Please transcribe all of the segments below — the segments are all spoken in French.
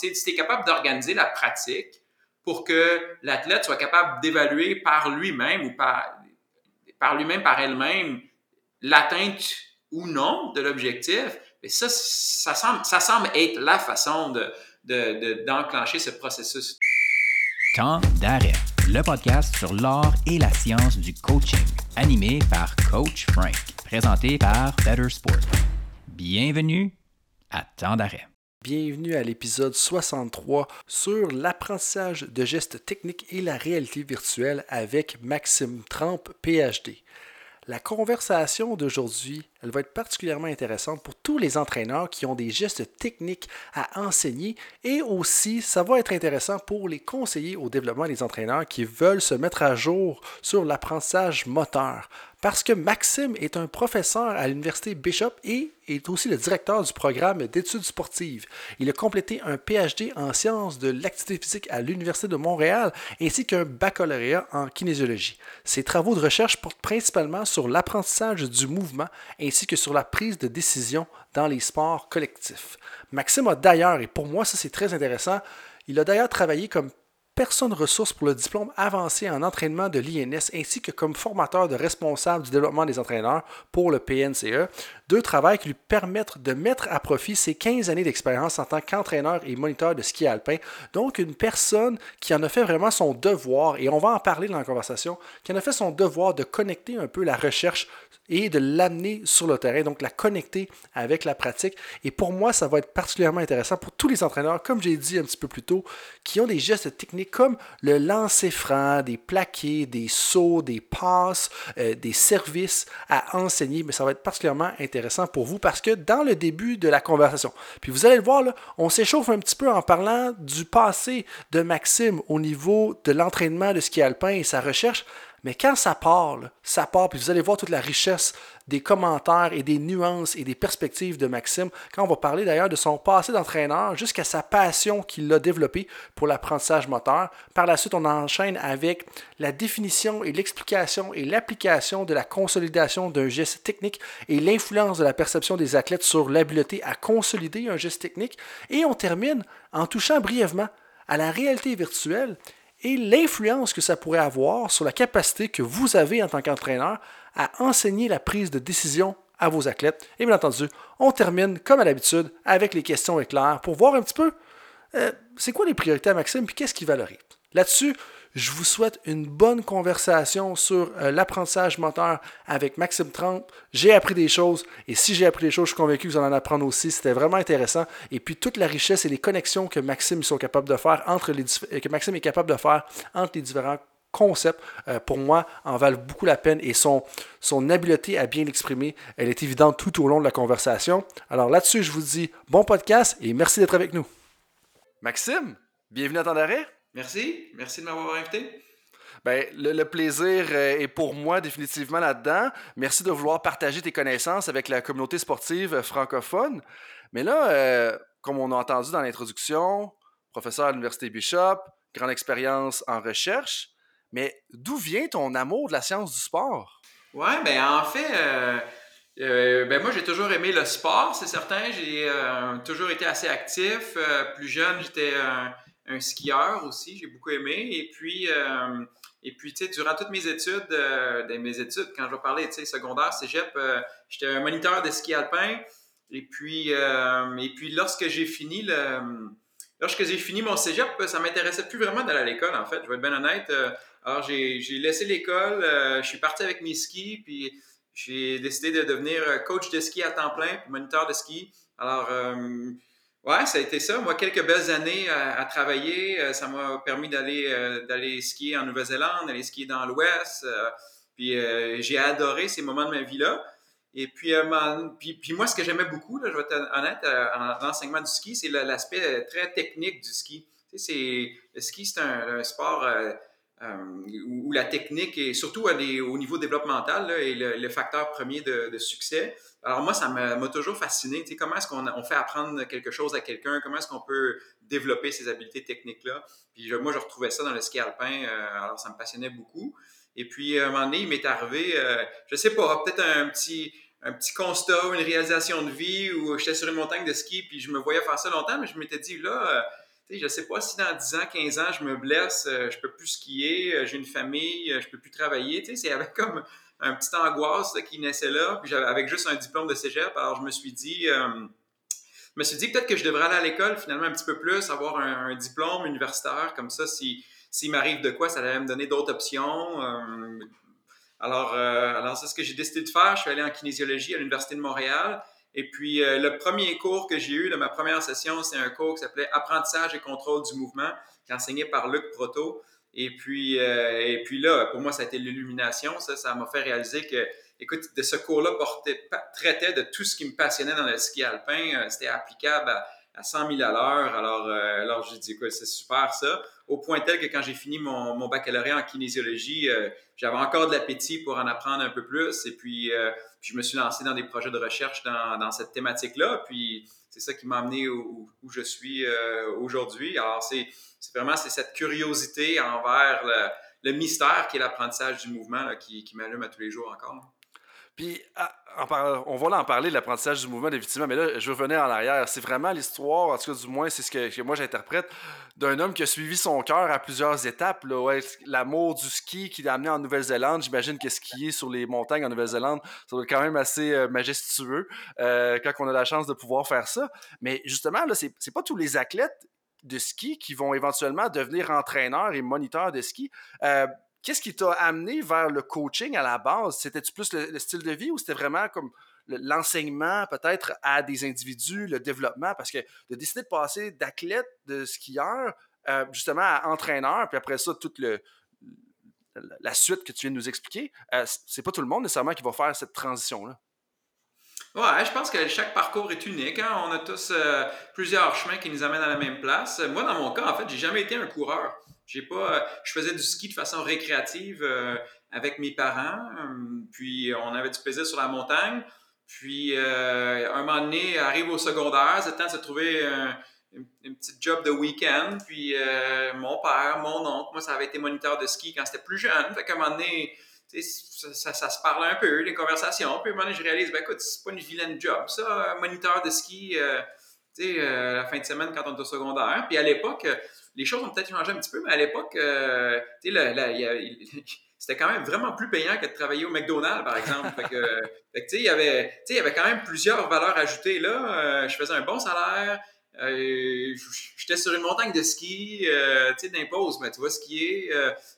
si tu es capable d'organiser la pratique pour que l'athlète soit capable d'évaluer par lui-même ou par, lui-même, par elle-même, l'atteinte ou non de l'objectif, mais ça, semble, être la façon de, d'enclencher ce processus. Temps d'arrêt, le podcast sur l'art et la science du coaching, animé par Coach Frank, présenté par Better Sport. Bienvenue à Temps d'arrêt. Bienvenue à l'épisode 63 sur l'apprentissage de gestes techniques et la réalité virtuelle avec Maxime Tramp, PhD. La conversation d'aujourd'hui, elle va être particulièrement intéressante pour tous les entraîneurs qui ont des gestes techniques à enseigner et aussi ça va être intéressant pour les conseillers au développement des entraîneurs qui veulent se mettre à jour sur l'apprentissage moteur parce que Maxime est un professeur à l'Université Bishop et est aussi le directeur du programme d'études sportives. Il a complété un PhD en sciences de l'activité physique à l'Université de Montréal ainsi qu'un baccalauréat en kinésiologie. Ses travaux de recherche portent principalement sur l'apprentissage du mouvement ainsi que sur la prise de décision dans les sports collectifs. Maxime a d'ailleurs, et pour moi ça c'est très intéressant, il a d'ailleurs travaillé comme personne ressource pour le diplôme avancé en entraînement de l'INS ainsi que comme formateur de responsable du développement des entraîneurs pour le PNCE, deux travails qui lui permettent de mettre à profit ses 15 années d'expérience en tant qu'entraîneur et moniteur de ski alpin. Donc une personne qui en a fait vraiment son devoir, et on va en parler dans la conversation, qui en a fait son devoir de connecter un peu la recherche et de l'amener sur le terrain, donc la connecter avec la pratique. Et pour moi, ça va être particulièrement intéressant pour tous les entraîneurs, comme j'ai dit un petit peu plus tôt, qui ont des gestes techniques comme le lancer franc, des plaqués, des sauts, des passes, euh, des services à enseigner. Mais ça va être particulièrement intéressant pour vous parce que dans le début de la conversation, puis vous allez le voir, là, on s'échauffe un petit peu en parlant du passé de Maxime au niveau de l'entraînement de ski alpin et sa recherche. Mais quand ça parle, ça part, puis vous allez voir toute la richesse des commentaires et des nuances et des perspectives de Maxime, quand on va parler d'ailleurs de son passé d'entraîneur jusqu'à sa passion qu'il a développée pour l'apprentissage moteur. Par la suite, on enchaîne avec la définition et l'explication et l'application de la consolidation d'un geste technique et l'influence de la perception des athlètes sur l'habileté à consolider un geste technique. Et on termine en touchant brièvement à la réalité virtuelle et l'influence que ça pourrait avoir sur la capacité que vous avez en tant qu'entraîneur à enseigner la prise de décision à vos athlètes. Et bien entendu, on termine comme à l'habitude avec les questions éclairs pour voir un petit peu euh, c'est quoi les priorités à Maxime et qu'est-ce qui valorise? Là-dessus, je vous souhaite une bonne conversation sur euh, l'apprentissage moteur avec Maxime Trump. J'ai appris des choses et si j'ai appris des choses, je suis convaincu que vous en apprendre aussi. C'était vraiment intéressant. Et puis toute la richesse et les connexions que Maxime sont capables de faire entre les que Maxime est capable de faire entre les différents concepts, euh, pour moi, en valent beaucoup la peine et son, son habileté à bien l'exprimer, elle est évidente tout au long de la conversation. Alors là-dessus, je vous dis bon podcast et merci d'être avec nous. Maxime, bienvenue à temps d'arrêt. Merci. Merci de m'avoir invité. Ben, le, plaisir euh, est pour moi définitivement là-dedans. Merci de vouloir partager tes connaissances avec la communauté sportive francophone. Mais là, euh, comme on a entendu dans l'introduction, professeur à l'Université Bishop, grande expérience en recherche. Mais d'où vient ton amour de la science du sport? Ouais, ben en fait, euh, ben moi j'ai toujours aimé le sport, c'est certain. J'ai toujours été assez actif. plus jeune, j'étais un skieur aussi, j'ai beaucoup aimé. Et puis, euh, puis tu sais, durant toutes mes études, euh, mes études, quand je vais parler, secondaire, cégep, euh, j'étais un moniteur de ski alpin. Et puis, et puis lorsque j'ai fini le, lorsque j'ai fini mon cégep, ça m'intéressait plus vraiment d'aller à l'école, en fait. Je vais être bien honnête. Alors, j'ai laissé l'école, je suis parti avec mes skis, puis j'ai décidé de devenir coach de ski à temps plein, puis moniteur de ski. Alors, Ouais, ça a été ça. Moi, quelques belles années à, travailler. Euh, ça m'a permis d'aller euh, skier en Nouvelle-Zélande, d'aller skier dans l'Ouest. Euh, puis j'ai adoré ces moments de ma vie-là. Et puis, puis, moi, ce que j'aimais beaucoup, là, je vais être honnête, en l'enseignement du ski, c'est l'aspect très technique du ski. Tu sais, le ski, c'est un, sport où, la technique, et surtout au niveau développemental, est le, facteur premier de, de succès. Alors moi, ça m'a toujours fasciné. Tu sais, comment est-ce qu'on fait apprendre quelque chose à quelqu'un? Comment est-ce qu'on peut développer ces habiletés techniques-là? Puis moi, je retrouvais ça dans le ski alpin. Euh, alors, ça me passionnait beaucoup. Et puis, à un moment donné, il m'est arrivé, euh, je sais pas, peut-être un petit, un petit constat, une réalisation de vie où j'étais sur une montagne de ski, puis je me voyais faire ça longtemps, mais je m'étais dit, là, je ne sais pas si dans 10 ans, 15 ans, je me blesse, je peux plus skier, j'ai une famille, je peux plus travailler. C'est avec comme un petit angoisse qui naissait là, puis avec juste un diplôme de cégep. Alors, je me suis dit, je me suis dit peut-être que je devrais aller à l'école finalement un petit peu plus, avoir un, diplôme universitaire, comme ça, si s'il m'arrive de quoi, ça allait me donner d'autres options. alors, alors c'est ce que j'ai décidé de faire. Je suis allé en kinésiologie à l'Université de Montréal. Et puis, euh, le premier cours que j'ai eu de ma première session, c'est un cours qui s'appelait Apprentissage et contrôle du mouvement, qui est enseigné par Luc Proto. Et puis, euh, et puis là, pour moi, ça a été l'illumination. Ça, ça m'a fait réaliser que, écoute, de ce cours-là traitait de tout ce qui me passionnait dans le ski alpin. Euh, c'était applicable à, à 100 000 à l'heure. Alors, euh, alors j'ai dit, c'est super ça. Au point tel que quand j'ai fini mon, mon, baccalauréat en kinésiologie, euh, j'avais encore de l'appétit pour en apprendre un peu plus. Et puis, euh, je me suis lancé dans des projets de recherche dans, cette thématique-là. Puis, c'est ça qui m'a amené où, je suis aujourd'hui. Alors, c'est vraiment cette curiosité envers le, mystère qui est l'apprentissage du mouvement qui, qui m'allume à tous les jours encore. Puis, on va en parler de l'apprentissage du mouvement, effectivement, mais là, je revenais en arrière. C'est vraiment l'histoire, en tout cas, du moins, c'est ce que, moi j'interprète, d'un homme qui a suivi son cœur à plusieurs étapes. L'amour du ski qui l'a amené en Nouvelle-Zélande. J'imagine que skier sur les montagnes en Nouvelle-Zélande, ça doit être quand même assez euh, majestueux euh, quand on a la chance de pouvoir faire ça. Mais justement, là, c'est pas tous les athlètes de ski qui vont éventuellement devenir entraîneurs et moniteurs de ski. Euh, Qu'est-ce qui t'a amené vers le coaching à la base? C'était-tu plus le, style de vie ou c'était vraiment comme l'enseignement peut-être à des individus, le développement? Parce que de décider de passer d'athlète, de skieur, euh, justement à entraîneur, puis après ça, toute la suite que tu viens de nous expliquer, euh, c'est pas tout le monde nécessairement qui va faire cette transition-là. Ouais, je pense que chaque parcours est unique. Hein. On a tous euh, plusieurs chemins qui nous amènent à la même place. Moi, dans mon cas, en fait, j'ai jamais été un coureur. J'ai pas, euh, je faisais du ski de façon récréative euh, avec mes parents. Euh, puis on avait du plaisir sur la montagne. Puis un moment donné, arrive au secondaire, c'est temps de se trouver une, petite job de week-end. Puis mon père, mon oncle, moi ça avait été moniteur de ski quand c'était plus jeune. Fait qu'à un moment donné, ça, ça, se parlait un peu, les conversations. Puis à un moment donné, je réalise, ben écoute, c'est pas une vilaine job, ça, moniteur de ski, tu sais, la fin de semaine quand on est au secondaire. Puis à l'époque, les choses ont peut-être changé un petit peu, mais à l'époque, euh, c'était quand même vraiment plus payant que de travailler au McDonald's, par exemple. fait que, il y avait, il y avait quand même plusieurs valeurs ajoutées là. Euh, je faisais un bon salaire. Euh, j'étais sur une montagne de ski, tu sais, d'impose, mais tu vois skier.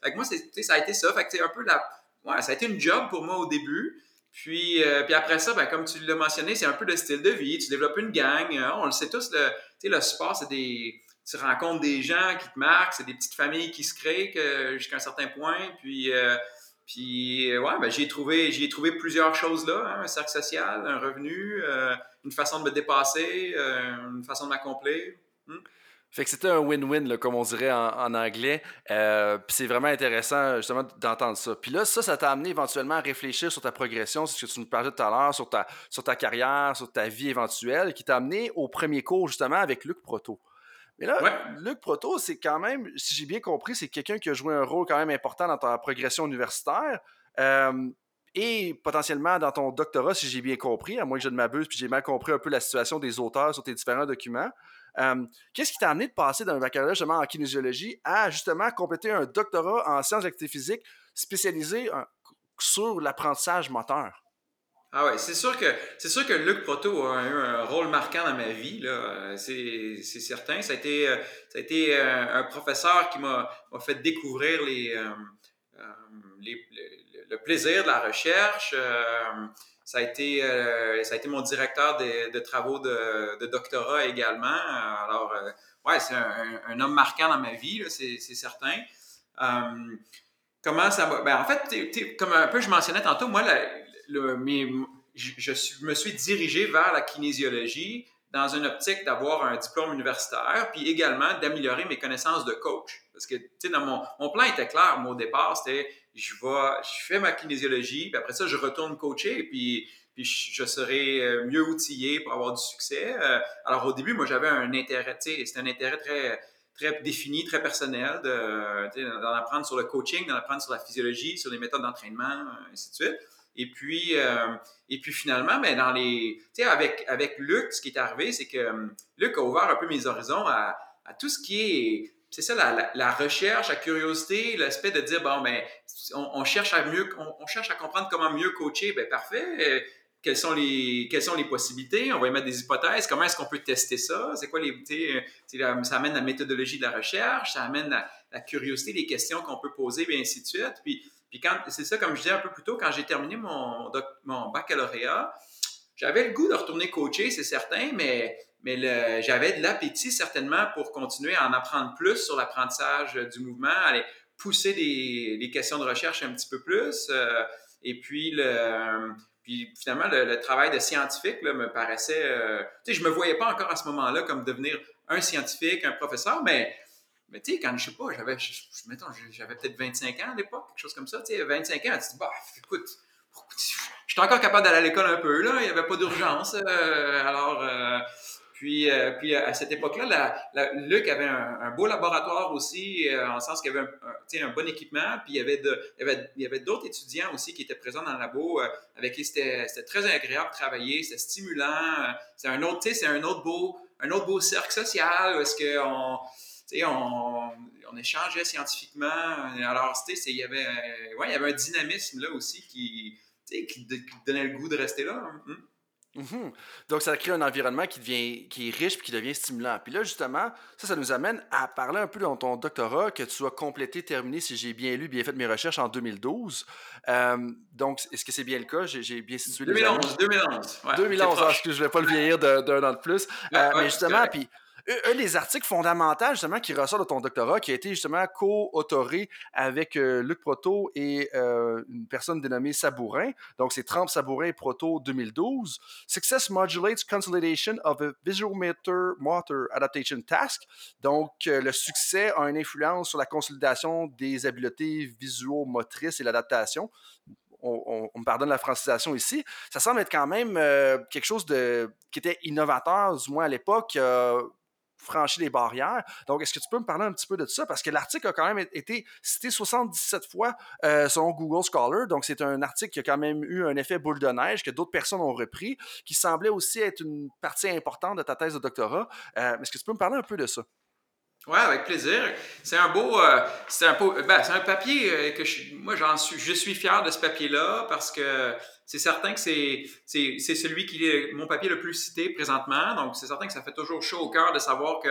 fait moi, ça a été ça. Fait que, un peu la, ouais, ça a été une job pour moi au début. Puis, puis après ça, ben, comme tu l'as mentionné, c'est un peu le style de vie. Tu développes une gang. on le sait tous, le, le sport, c'est des, tu rencontres des gens qui te marquent, c'est des petites familles qui se créent jusqu'à un certain point. Puis, euh, puis ouais, ben, j'ai trouvé, j'ai trouvé plusieurs choses là, hein, un cercle social, un revenu, euh, une façon de me dépasser, euh, une façon de m'accomplir. Hmm. Fait que c'était un win-win, comme on dirait en, anglais. puis c'est vraiment intéressant, justement, d'entendre ça. Puis là, ça, ça t'a amené éventuellement à réfléchir sur ta progression, c'est ce que tu nous parlais tout à l'heure, sur ta, sur ta carrière, sur ta vie éventuelle, qui t'a amené au premier cours, justement, avec Luc Proto. Mais là, Luc Proto, c'est quand même, si j'ai bien compris, c'est quelqu'un qui a joué un rôle quand même important dans ta progression universitaire. Euh, et potentiellement dans ton doctorat, si j'ai bien compris, à moins que je ne m'abuse, puis j'ai mal compris un peu la situation des auteurs sur tes différents documents. Euh, qu'est-ce qui t'a amené de passer d'un baccalauréat justement en kinésiologie à justement compléter un doctorat en sciences d'activité physique spécialisé euh, sur l'apprentissage moteur? Ah ouais, c'est sûr que c'est sûr que Luc Proto a eu un rôle marquant dans ma vie là, c'est, c'est certain. Ça a été ça a été euh, un, professeur qui m'a, fait découvrir euh, euh, les, le, plaisir de la recherche. Ça a été ça a été mon directeur de, travaux de, doctorat également. Alors ouais, c'est un, homme marquant dans ma vie c'est, certain. comment ça va? Ben en fait, comme un peu je mentionnais tantôt, moi je, me suis dirigé vers la kinésiologie dans une optique d'avoir un diplôme universitaire, puis également d'améliorer mes connaissances de coach. Parce que, tu sais, mon, mon plan était clair, moi, au départ, c'était, je vais, je fais ma kinésiologie, puis après ça, je retourne coacher, puis, puis je serai euh, mieux outillé pour avoir du succès. Euh, alors, au début, moi, j'avais un intérêt, tu sais, c'était un intérêt très, très défini, très personnel, d'en apprendre sur le coaching, d'en apprendre sur la physiologie, sur les méthodes d'entraînement, ainsi de suite. Et puis, euh, et puis finalement, mais dans les, avec, avec Luc, ce qui est arrivé, c'est que euh, Luc a ouvert un peu mes horizons à, tout ce qui est c'est ça, la, recherche, la curiosité, l'aspect de dire, bon, ben, on, cherche à mieux, on, cherche à comprendre comment mieux coacher, ben parfait. Quelles sont les, quelles sont les possibilités? On va y mettre des hypothèses. Comment est-ce qu'on peut tester ça? C'est quoi les, ça amène la méthodologie de la recherche, ça amène la, curiosité, les questions qu'on peut poser, et ainsi de suite. Puis, puis quand, c'est ça, comme je disais un peu plus tôt, quand j'ai terminé mon, mon baccalauréat, j'avais le goût de retourner coacher, c'est certain, mais mais j'avais de l'appétit certainement pour continuer à en apprendre plus sur l'apprentissage du mouvement, aller pousser des, questions de recherche un petit peu plus. Euh, et puis, le, puis finalement, le, travail de scientifique me paraissait... Euh, tu sais, je me voyais pas encore à ce moment-là comme devenir un scientifique, un professeur, mais, mais tu sais, quand je sais pas, j'avais, j'avais peut-être 25 ans à l'époque, quelque chose comme ça, tu sais, 25 ans, tu dis, bah, écoute, je suis encore capable d'aller à l'école un peu, là, il n'y avait pas d'urgence. Euh, alors, puis, euh, puis à cette époque-là, Luc avait un, beau laboratoire aussi, euh, en sens qu'il y avait un, un, bon équipement. Puis il y avait, y avait, d'autres étudiants aussi qui étaient présents dans le labo euh, avec qui c'était, très agréable de travailler, c'était stimulant. c'est un autre, un beau, un autre beau cercle social où est-ce qu'on on, on échangeait scientifiquement. Alors, il y, avait, ouais, il y avait un dynamisme là aussi qui, qui, donnait le goût de rester là. Hein. Hum. Mhm. Donc, ça crée un environnement qui, devient, qui est riche et qui devient stimulant. Puis là, justement, ça, ça nous amène à parler un peu de ton doctorat que tu as complété, terminé, si j'ai bien lu, bien fait mes recherches, en 2012. Euh, donc, est-ce que c'est bien le cas? J'ai bien situé 2011, 2011. 2011, parce que je ne vais pas le vieillir d'un an de plus. Euh, mais justement, puis un des articles fondamentaux, justement, qui ressort de ton doctorat, qui a été justement co-autoré avec euh, Luc Proto et euh, une personne dénommée Sabourin. Donc, c'est Trump Sabourin Proto 2012. Success modulates consolidation of a visual motor, motor adaptation task. Donc, euh, le succès a une influence sur la consolidation des habiletés visuo-motrices et l'adaptation. On, me pardonne la francisation ici, ça semble être quand même quelque chose qui était innovateur, du moins à l'époque, franchi les barrières. Donc, est-ce que tu peux me parler un petit peu de ça? Parce que l'article a quand même été cité 77 fois euh, selon Google Scholar. Donc, c'est un article qui a quand même eu un effet boule de neige que d'autres personnes ont repris, qui semblait aussi être une partie importante de ta thèse de doctorat. Euh, est-ce que tu peux me parler un peu de ça? Oui, avec plaisir. C'est un beau, euh, c'est un, ben, un, papier que je, moi j'en suis, je suis fier de ce papier-là parce que c'est certain que c'est, c'est, celui qui est mon papier le plus cité présentement. Donc, c'est certain que ça fait toujours chaud au cœur de savoir que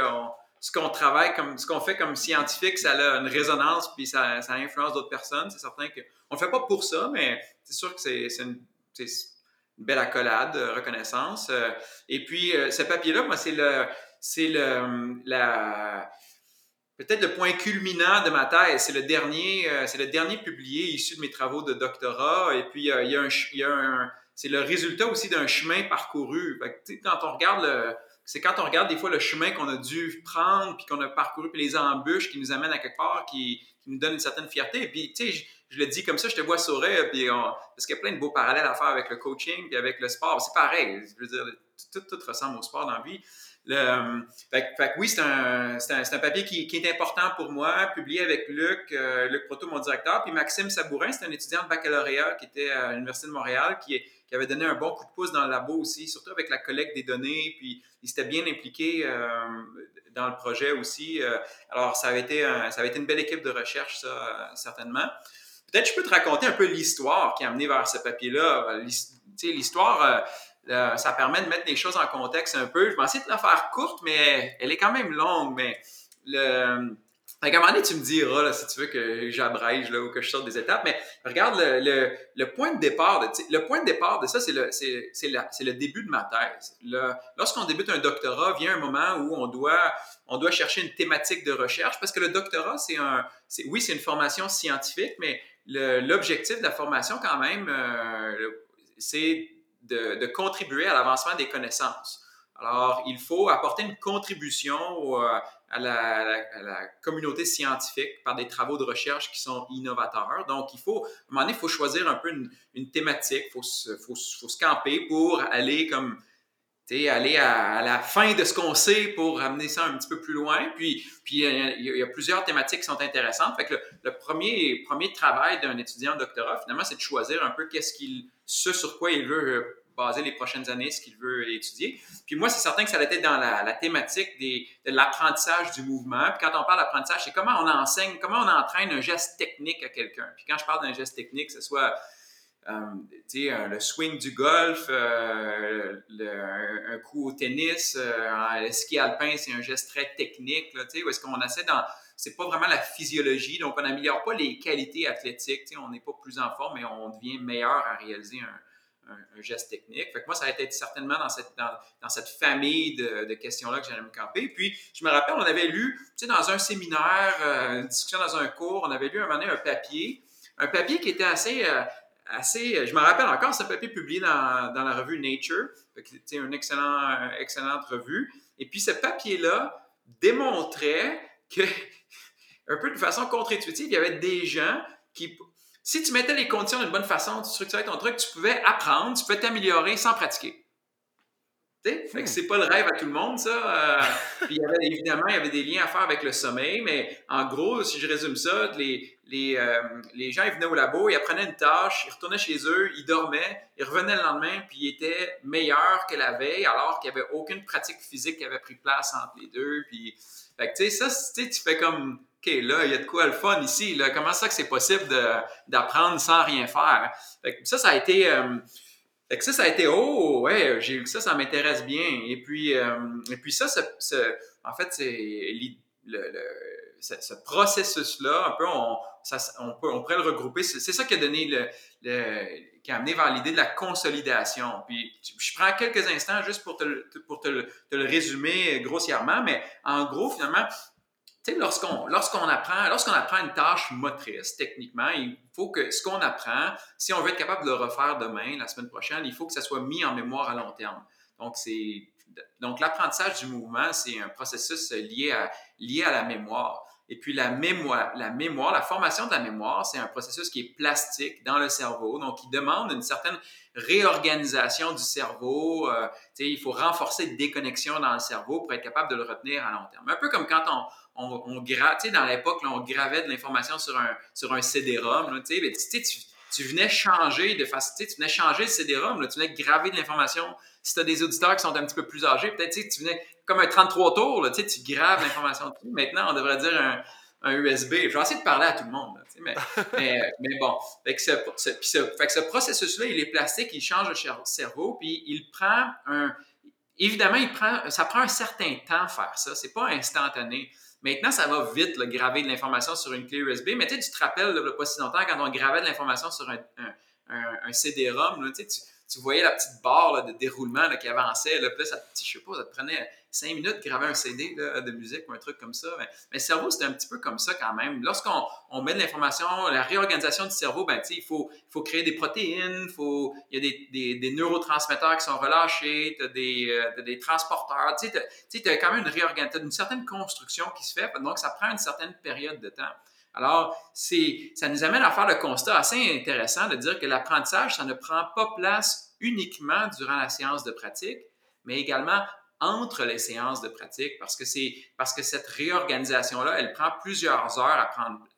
ce qu'on travaille, comme, ce qu'on fait comme scientifique, ça a une résonance puis ça, ça influence d'autres personnes. C'est certain qu'on ne le fait pas pour ça, mais c'est sûr que c'est, une, une, belle accolade, reconnaissance. Et puis, euh, ce papier-là, moi, c'est le, c'est le, la, peut-être le point culminant de ma thèse. C'est le dernier, euh, c'est le dernier publié issu de mes travaux de doctorat. Et puis, euh, y a un, il y a un c'est le résultat aussi d'un chemin parcouru. quand on regarde c'est quand on regarde des fois le chemin qu'on a dû prendre, puis qu'on a parcouru, puis les embûches qui nous amènent à quelque part, qui, qui nous donnent une certaine fierté. Et puis, tu sais, je, le dis comme ça, je te vois sourire, puis parce qu'il y a plein de beaux parallèles à faire avec le coaching, puis avec le sport. C'est pareil. Je veux dire, tout, tout ressemble au sport dans la vie. Le, euh, fait, oui, c'est un, un, papier qui, qui, est important pour moi, publié avec Luc, euh, Luc Proto, mon directeur, puis Maxime Sabourin, c'est un étudiant de baccalauréat qui était à l'Université de Montréal, qui, qui, avait donné un bon coup de pouce dans le labo aussi, surtout avec la collecte des données, puis il s'était bien impliqué euh, dans le projet aussi. alors, ça avait, été ça avait été une belle équipe de recherche, ça, certainement. Peut-être je peux te raconter un peu l'histoire qui a amené vers ce papier-là. L'histoire ça permet de mettre des choses en contexte un peu. Je vais essayer de la faire courte, mais elle est quand même longue. Mais le, à un moment donné, tu me diras si tu veux que j'abrège ou que je sorte des étapes, mais regarde le, point de départ. De, le point de départ de ça, c'est le, début de ma thèse. lorsqu'on débute un doctorat, vient un moment où on doit, chercher une thématique de recherche parce que le doctorat, c'est un, oui, c'est une formation scientifique, mais l'objectif de la formation, quand même, euh, c'est de, contribuer à l'avancement des connaissances. Alors, il faut apporter une contribution euh, à, la, communauté scientifique par des travaux de recherche qui sont innovateurs. Donc, il faut, à un moment donné, il faut choisir un peu une, thématique, il faut, faut, faut, se camper pour aller comme aller à, la fin de ce qu'on sait pour amener ça un petit peu plus loin. Puis, puis il, y a, plusieurs thématiques qui sont intéressantes. Fait que le, premier, premier travail d'un étudiant en doctorat, finalement, c'est de choisir un peu qu'est-ce qu'il, ce sur quoi il veut baser les prochaines années, ce qu'il veut étudier. Puis moi, c'est certain que ça être dans la, thématique de l'apprentissage du mouvement. Puis quand on parle d'apprentissage, c'est comment on enseigne, comment on entraîne un geste technique à quelqu'un. Puis quand je parle d'un geste technique, que ce soit euh, euh, le swing du golf, euh, un, coup au tennis, le ski alpin, c'est un geste très technique, là, où est-ce qu'on essaie dans... C'est pas vraiment la physiologie, donc on n'améliore pas les qualités athlétiques, on n'est pas plus en forme, mais on devient meilleur à réaliser un, geste technique. Fait que moi, ça a été certainement dans cette, dans, cette famille de, questions-là que j'allais me camper. Puis, je me rappelle, on avait lu, dans un séminaire, une discussion dans un cours, on avait lu un moment donné un papier, un papier qui était assez, Euh, je me rappelle encore ce papier publié dans, la revue Nature, c'était une excellent, excellente revue. Et puis ce papier-là démontrait que, un peu de façon contre-intuitive, il y avait des gens qui, si tu mettais les conditions d'une bonne façon, tu structurais ton truc, tu pouvais apprendre, tu pouvais t'améliorer sans pratiquer. Fait que hmm. c'est pas le rêve à tout le monde, ça. Euh, puis il y avait, évidemment, il y avait des liens à faire avec le sommeil, mais en gros, si je résume ça, les, les, euh, les gens ils venaient au labo, ils apprenaient une tâche, ils retournaient chez eux, ils dormaient, ils revenaient le lendemain, puis ils étaient meilleurs que la veille, alors qu'il n'y avait aucune pratique physique qui avait pris place entre les deux. Puis, fait que, tu sais, ça, tu fais comme, OK, là, il y a de quoi le fun ici. Là. Comment ça que c'est possible d'apprendre sans rien faire? Fait que ça, ça a été. Euh, fait que ça, ça a été oh ouais, j'ai ça, ça m'intéresse bien. Et puis, euh, et puis ça, en fait, c'est le, ce, processus-là, un peu, on, ça, on, peut, on pourrait le regrouper. C'est ça qui a donné le, qui a amené vers l'idée de la consolidation. Puis je prends quelques instants juste pour te, pour te, te le résumer grossièrement, mais en gros, finalement, lorsqu'on apprend, une tâche motrice, techniquement, il faut que ce qu'on apprend, si on veut être capable de le refaire demain, la semaine prochaine, il faut que ça soit mis en mémoire à long terme. Donc, donc l'apprentissage du mouvement, c'est un processus lié à la mémoire. Et puis la mémoire, la mémoire, la formation de la mémoire, c'est un processus qui est plastique dans le cerveau, donc il demande une certaine réorganisation du cerveau. Euh, il faut renforcer des déconnexions dans le cerveau pour être capable de le retenir à long terme. Un peu comme quand on, on, on dans l'époque, on gravait de l'information sur un, sur un CD-ROM. Tu, tu, venais changer de façon, tu venais changer le CD-ROM, tu venais graver de l'information. Si tu as des auditeurs qui sont un petit peu plus âgés, peut-être tu venais comme un 33 tours, tu graves l'information. Maintenant, on devrait dire un, USB. Je vais essayer de parler à tout le monde, mais, mais, bon. Fait que ce, ce processus-là, il est plastique, il change le cerveau, puis il prend un. Évidemment, il prend, ça prend un certain temps faire ça. C'est pas instantané. Maintenant, ça va vite, là, graver de l'information sur une clé USB. Mais tu te rappelles, pas si quand on gravait de l'information sur un, un, CD-ROM, tu, tu voyais la petite barre de déroulement qui avançait. Là, puis ça, je sais pas, ça te prenait cinq minutes de graver un CD de musique ou un truc comme ça. Mais, le cerveau, c'est un petit peu comme ça quand même. Lorsqu'on on met de l'information, la réorganisation du cerveau, ben, il, faut, faut créer des protéines, il y a des, des, neurotransmetteurs qui sont relâchés, tu as des, euh, des transporteurs. Tu as, quand même une réorganisation, une certaine construction qui se fait. Donc, ça prend une certaine période de temps. Alors, ça nous amène à faire le constat assez intéressant de dire que l'apprentissage, ça ne prend pas place uniquement durant la séance de pratique, mais également entre les séances de pratique parce que cette réorganisation là elle prend plusieurs heures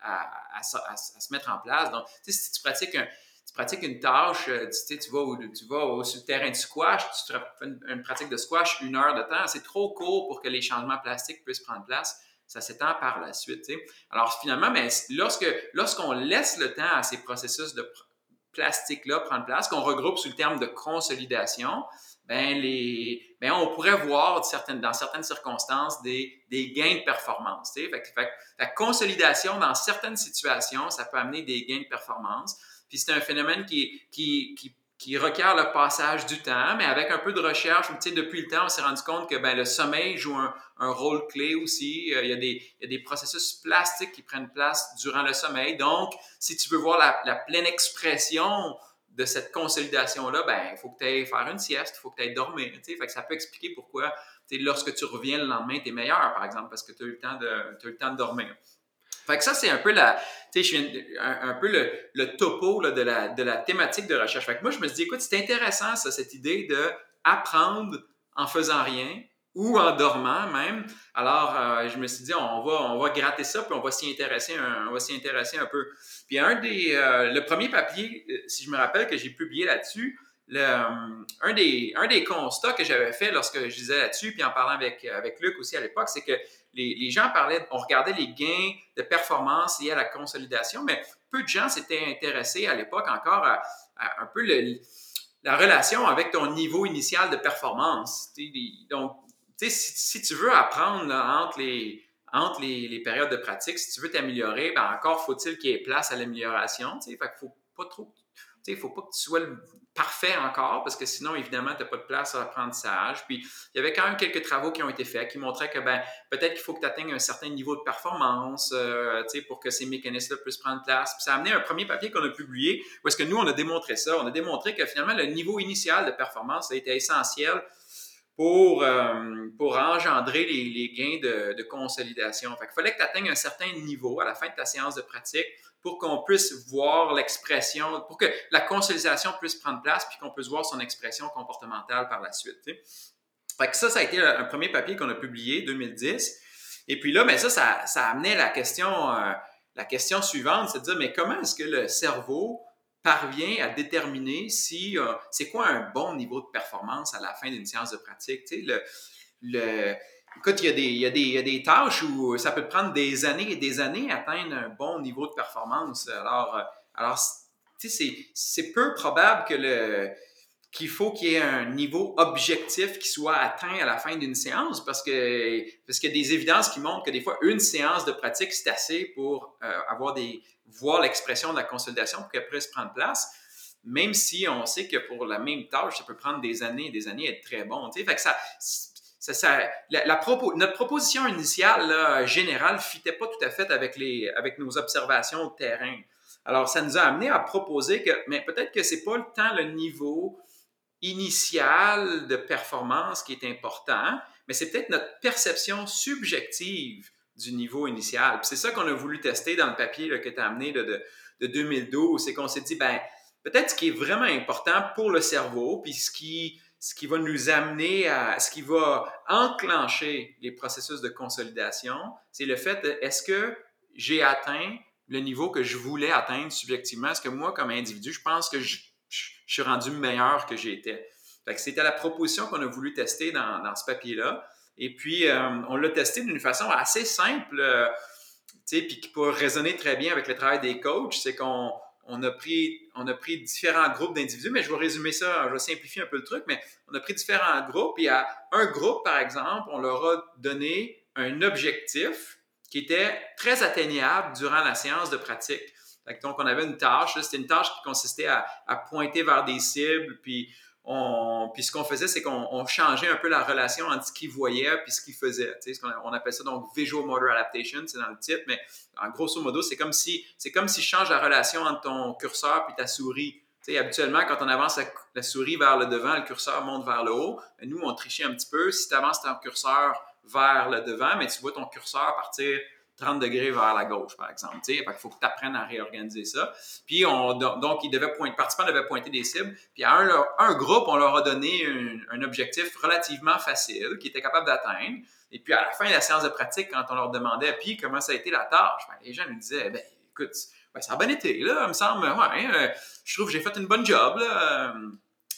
à se mettre en place. Donc si tu pratiques une tâche, euh, tu, vas, tu vas sur le terrain de squash, tu fais une, pratique de squash une heure de temps, c'est trop court pour que les changements plastiques puissent prendre place ça s'étend par la suite. Alors finalement, mais lorsque lorsqu'on laisse le temps à ces processus de plastique-là prendre place, qu'on regroupe sous le terme de consolidation, ben les, ben on pourrait voir dans certaines circonstances des, des gains de performance. Fait, fait, la consolidation, dans certaines situations, ça peut amener des gains de performance. Puis c'est un phénomène qui, qui, qui qui requiert le passage du temps, mais avec un peu de recherche, depuis le temps, on s'est rendu compte que ben, le sommeil joue un, rôle clé aussi. Euh, il, y a des, y a des, processus plastiques qui prennent place durant le sommeil. Donc, si tu veux voir la, pleine expression de cette consolidation-là, ben, il faut que tu ailles faire une sieste, il faut que tu ailles dormir. Fait que ça peut expliquer pourquoi lorsque tu reviens le lendemain, tu es meilleur, par exemple, parce que tu as as eu le temps de dormir. Fait que ça, c'est un peu la, un, un, peu le, le topo là, de, la, de la thématique de recherche. Fait que moi, je me suis dit, écoute, c'est intéressant, ça, cette idée de apprendre en faisant rien ou en dormant même. Alors, euh, je me suis dit, on va, on va gratter ça, puis on va s'y intéresser, un, intéresser un peu. Puis un des, euh, le premier papier, euh, si je me rappelle que j'ai publié là-dessus, un, des, un des constats que j'avais fait lorsque je disais là-dessus, puis en parlant avec, avec Luc aussi à l'époque, c'est que les, gens parlaient, on regardait les gains de performance liés à la consolidation, mais peu de gens s'étaient intéressés à l'époque encore à, un peu le, la relation avec ton niveau initial de performance. Donc, si, tu veux apprendre entre les entre les, périodes de pratique, si tu veux t'améliorer, ben encore faut-il qu'il y ait place à l'amélioration. Fait qu'il faut pas trop. Il ne faut pas que tu sois parfait encore, parce que sinon, évidemment, tu n'as pas de place à l'apprentissage. Puis, il y avait quand même quelques travaux qui ont été faits qui montraient que ben, peut-être qu'il faut que tu atteignes un certain niveau de performance euh, pour que ces mécanismes-là puissent prendre place. Puis, ça a amené un premier papier qu'on a publié où est-ce que nous, on a démontré ça. On a démontré que finalement, le niveau initial de performance a été essentiel pour, euh, pour engendrer les, les gains de, de, consolidation. Fait il fallait que tu atteignes un certain niveau à la fin de ta séance de pratique pour qu'on puisse voir l'expression, pour que la consolidation puisse prendre place, puis qu'on puisse voir son expression comportementale par la suite. Fait que ça, ça a été un premier papier qu'on a publié, 2010. Et puis là, mais ça, ça, ça amenait la question, euh, la question suivante, c'est de dire, mais comment est-ce que le cerveau parvient à déterminer si euh, c'est quoi un bon niveau de performance à la fin d'une séance de pratique. Tu sais, le, le, écoute, il y, a des, tâches où ça peut prendre des années et des années à atteindre un bon niveau de performance. Alors, euh, alors tu sais, c'est peu probable que le qu'il faut qu'il y ait un niveau objectif qui soit atteint à la fin d'une séance parce que parce qu'il y a des évidences qui montrent que des fois une séance de pratique c'est assez pour euh, avoir des voir l'expression de la consolidation pour qu'elle puisse prendre place, même si on sait que pour la même tâche, ça peut prendre des années et des années et être très bon. Fait que ça, ça, la, notre proposition initiale là, générale fitait pas tout à fait avec, les, avec nos observations de terrain. Alors, ça nous a amené à proposer que, mais peut-être que c'est pas le temps, le niveau initial de performance qui est important, mais c'est peut-être notre perception subjective du niveau initial. C'est ça qu'on a voulu tester dans le papier que tu as amené de, de 2012. C'est qu'on s'est dit, ben, peut-être ce qui est vraiment important pour le cerveau, puis ce qui, ce qui va nous amener à, ce qui va enclencher les processus de consolidation, c'est le fait est-ce que j'ai atteint le niveau que je voulais atteindre subjectivement? Est-ce que moi, comme individu, je pense que je, suis rendu meilleur que j'étais? C'était la proposition qu'on a voulu tester dans, ce papier-là. Et puis, euh, on l'a testé d'une façon assez simple, euh, puis qui peut résonner très bien avec le travail des coachs. C'est qu'on a pris différents groupes d'individus, mais je vais résumer ça, je vais simplifier un peu le truc, mais on a pris différents groupes et à un groupe, par exemple, on leur a donné un objectif qui était très atteignable durant la séance de pratique. Donc, on avait une tâche, c'était une tâche qui consistait à, pointer vers des cibles, puis puis ce qu'on faisait, c'est qu'on changeait un peu la relation entre ce qu'il voyait et ce qu'il faisait. Tu sais, on, appelle ça donc visual motor adaptation, c'est dans le titre, mais en grosso modo, c'est comme si c'est comme si je change la relation entre ton curseur et ta souris. Habituellement, quand on avance la, souris vers le devant, le curseur monte vers le haut. Nous, on trichait un petit peu. Si tu avances ton curseur vers le devant, mais tu vois ton curseur partir 30 degrés vers la gauche, par exemple. Il faut que tu apprennes à réorganiser ça. Puis, on, donc, ils devaient pointer, participants devaient pointer des cibles. Puis, à un, groupe, on leur a donné un, objectif relativement facile qu'ils étaient capables d'atteindre. Et puis, à la fin de la séance de pratique, quand on leur demandait, puis, comment ça a été la tâche, ben, les gens nous disaient, ben, écoute, ben, ça a bien été, là, il me semble, ouais, euh, je trouve que j'ai fait une bonne job. Euh,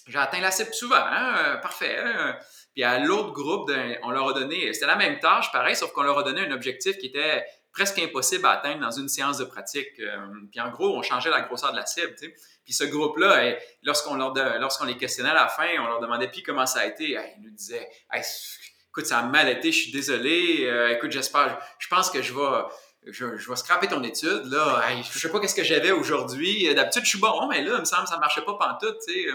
j'ai atteint la cible souvent, hein, euh, parfait. Puis à l'autre groupe, on leur a donné, c'était la même tâche, pareil, sauf qu'on leur a donné un objectif qui était presque impossible à atteindre dans une séance de pratique. Euh, puis en gros, on changeait la grosseur de la cible. Puis ce groupe-là, eh, lorsqu'on lorsqu'on les questionnait à la fin, on leur demandait puis comment ça a été, eh, ils nous disaient écoute, ça a mal été, je suis désolé, euh, écoute, j'espère, je pense que je vais. Je, vais scraper ton étude, là. je sais pas qu'est-ce que j'avais aujourd'hui. D'habitude, je suis bon, mais là, il me semble ça marchait pas pantoute, tu sais.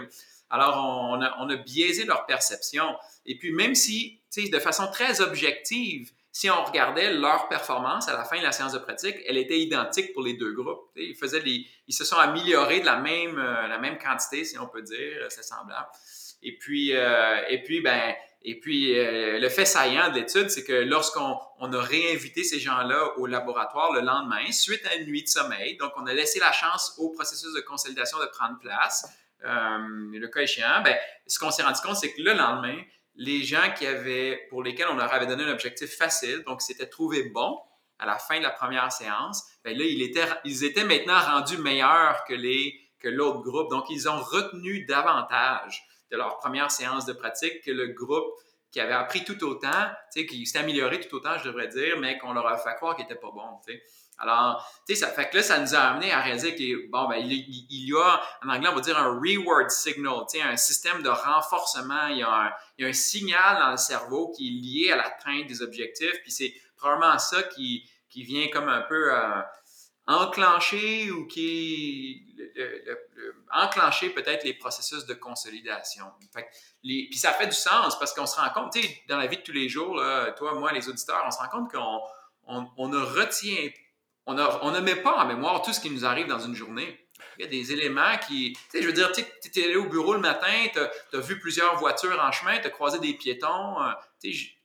Alors, on a, on a biaisé leur perception. Et puis, même si, de façon très objective, si on regardait leur performance à la fin de la séance de pratique, elle était identique pour les deux groupes. Ils, faisaient ils se sont améliorés de la même, euh, la même quantité, si on peut dire, c'est semblable. Et puis, euh, et puis, ben, et puis euh, le fait saillant de l'étude, c'est que lorsqu'on on a réinvité ces gens-là au laboratoire le lendemain, suite à une nuit de sommeil, donc on a laissé la chance au processus de consolidation de prendre place, le cas échéant, ben, ce qu'on s'est rendu compte, c'est que le lendemain, les gens qui avaient, pour lesquels on leur avait donné un objectif facile, donc s'étaient trouvés bons à la fin de la première séance, bien là, ils étaient, maintenant rendus meilleurs que l'autre groupe. Donc, ils ont retenu davantage de leur première séance de pratique que le groupe qui avait appris tout autant, qui s'est amélioré tout autant, je devrais dire, mais qu'on leur a fait croire qu'il n'était pas bon. Alors, tu sais, ça fait que là, ça nous a amené à réaliser que, bon, ben, il, y a, en anglais, on va dire un reward signal, tu sais, un système de renforcement. Il y, a un, signal dans le cerveau qui est lié à l'atteinte des objectifs. Puis c'est probablement ça qui, qui vient comme un peu euh, enclencher ou qui enclencher peut-être les processus de consolidation. Fait puis ça fait du sens parce qu'on se rend compte, tu sais, dans la vie de tous les jours, toi, moi, les auditeurs, on se rend compte qu'on on, on ne retient on, ne met pas en mémoire tout ce qui nous arrive dans une journée. Il y a des éléments qui. Tu sais, je veux dire, tu es allé au bureau le matin, tu as, vu plusieurs voitures en chemin, tu as croisé des piétons. Euh,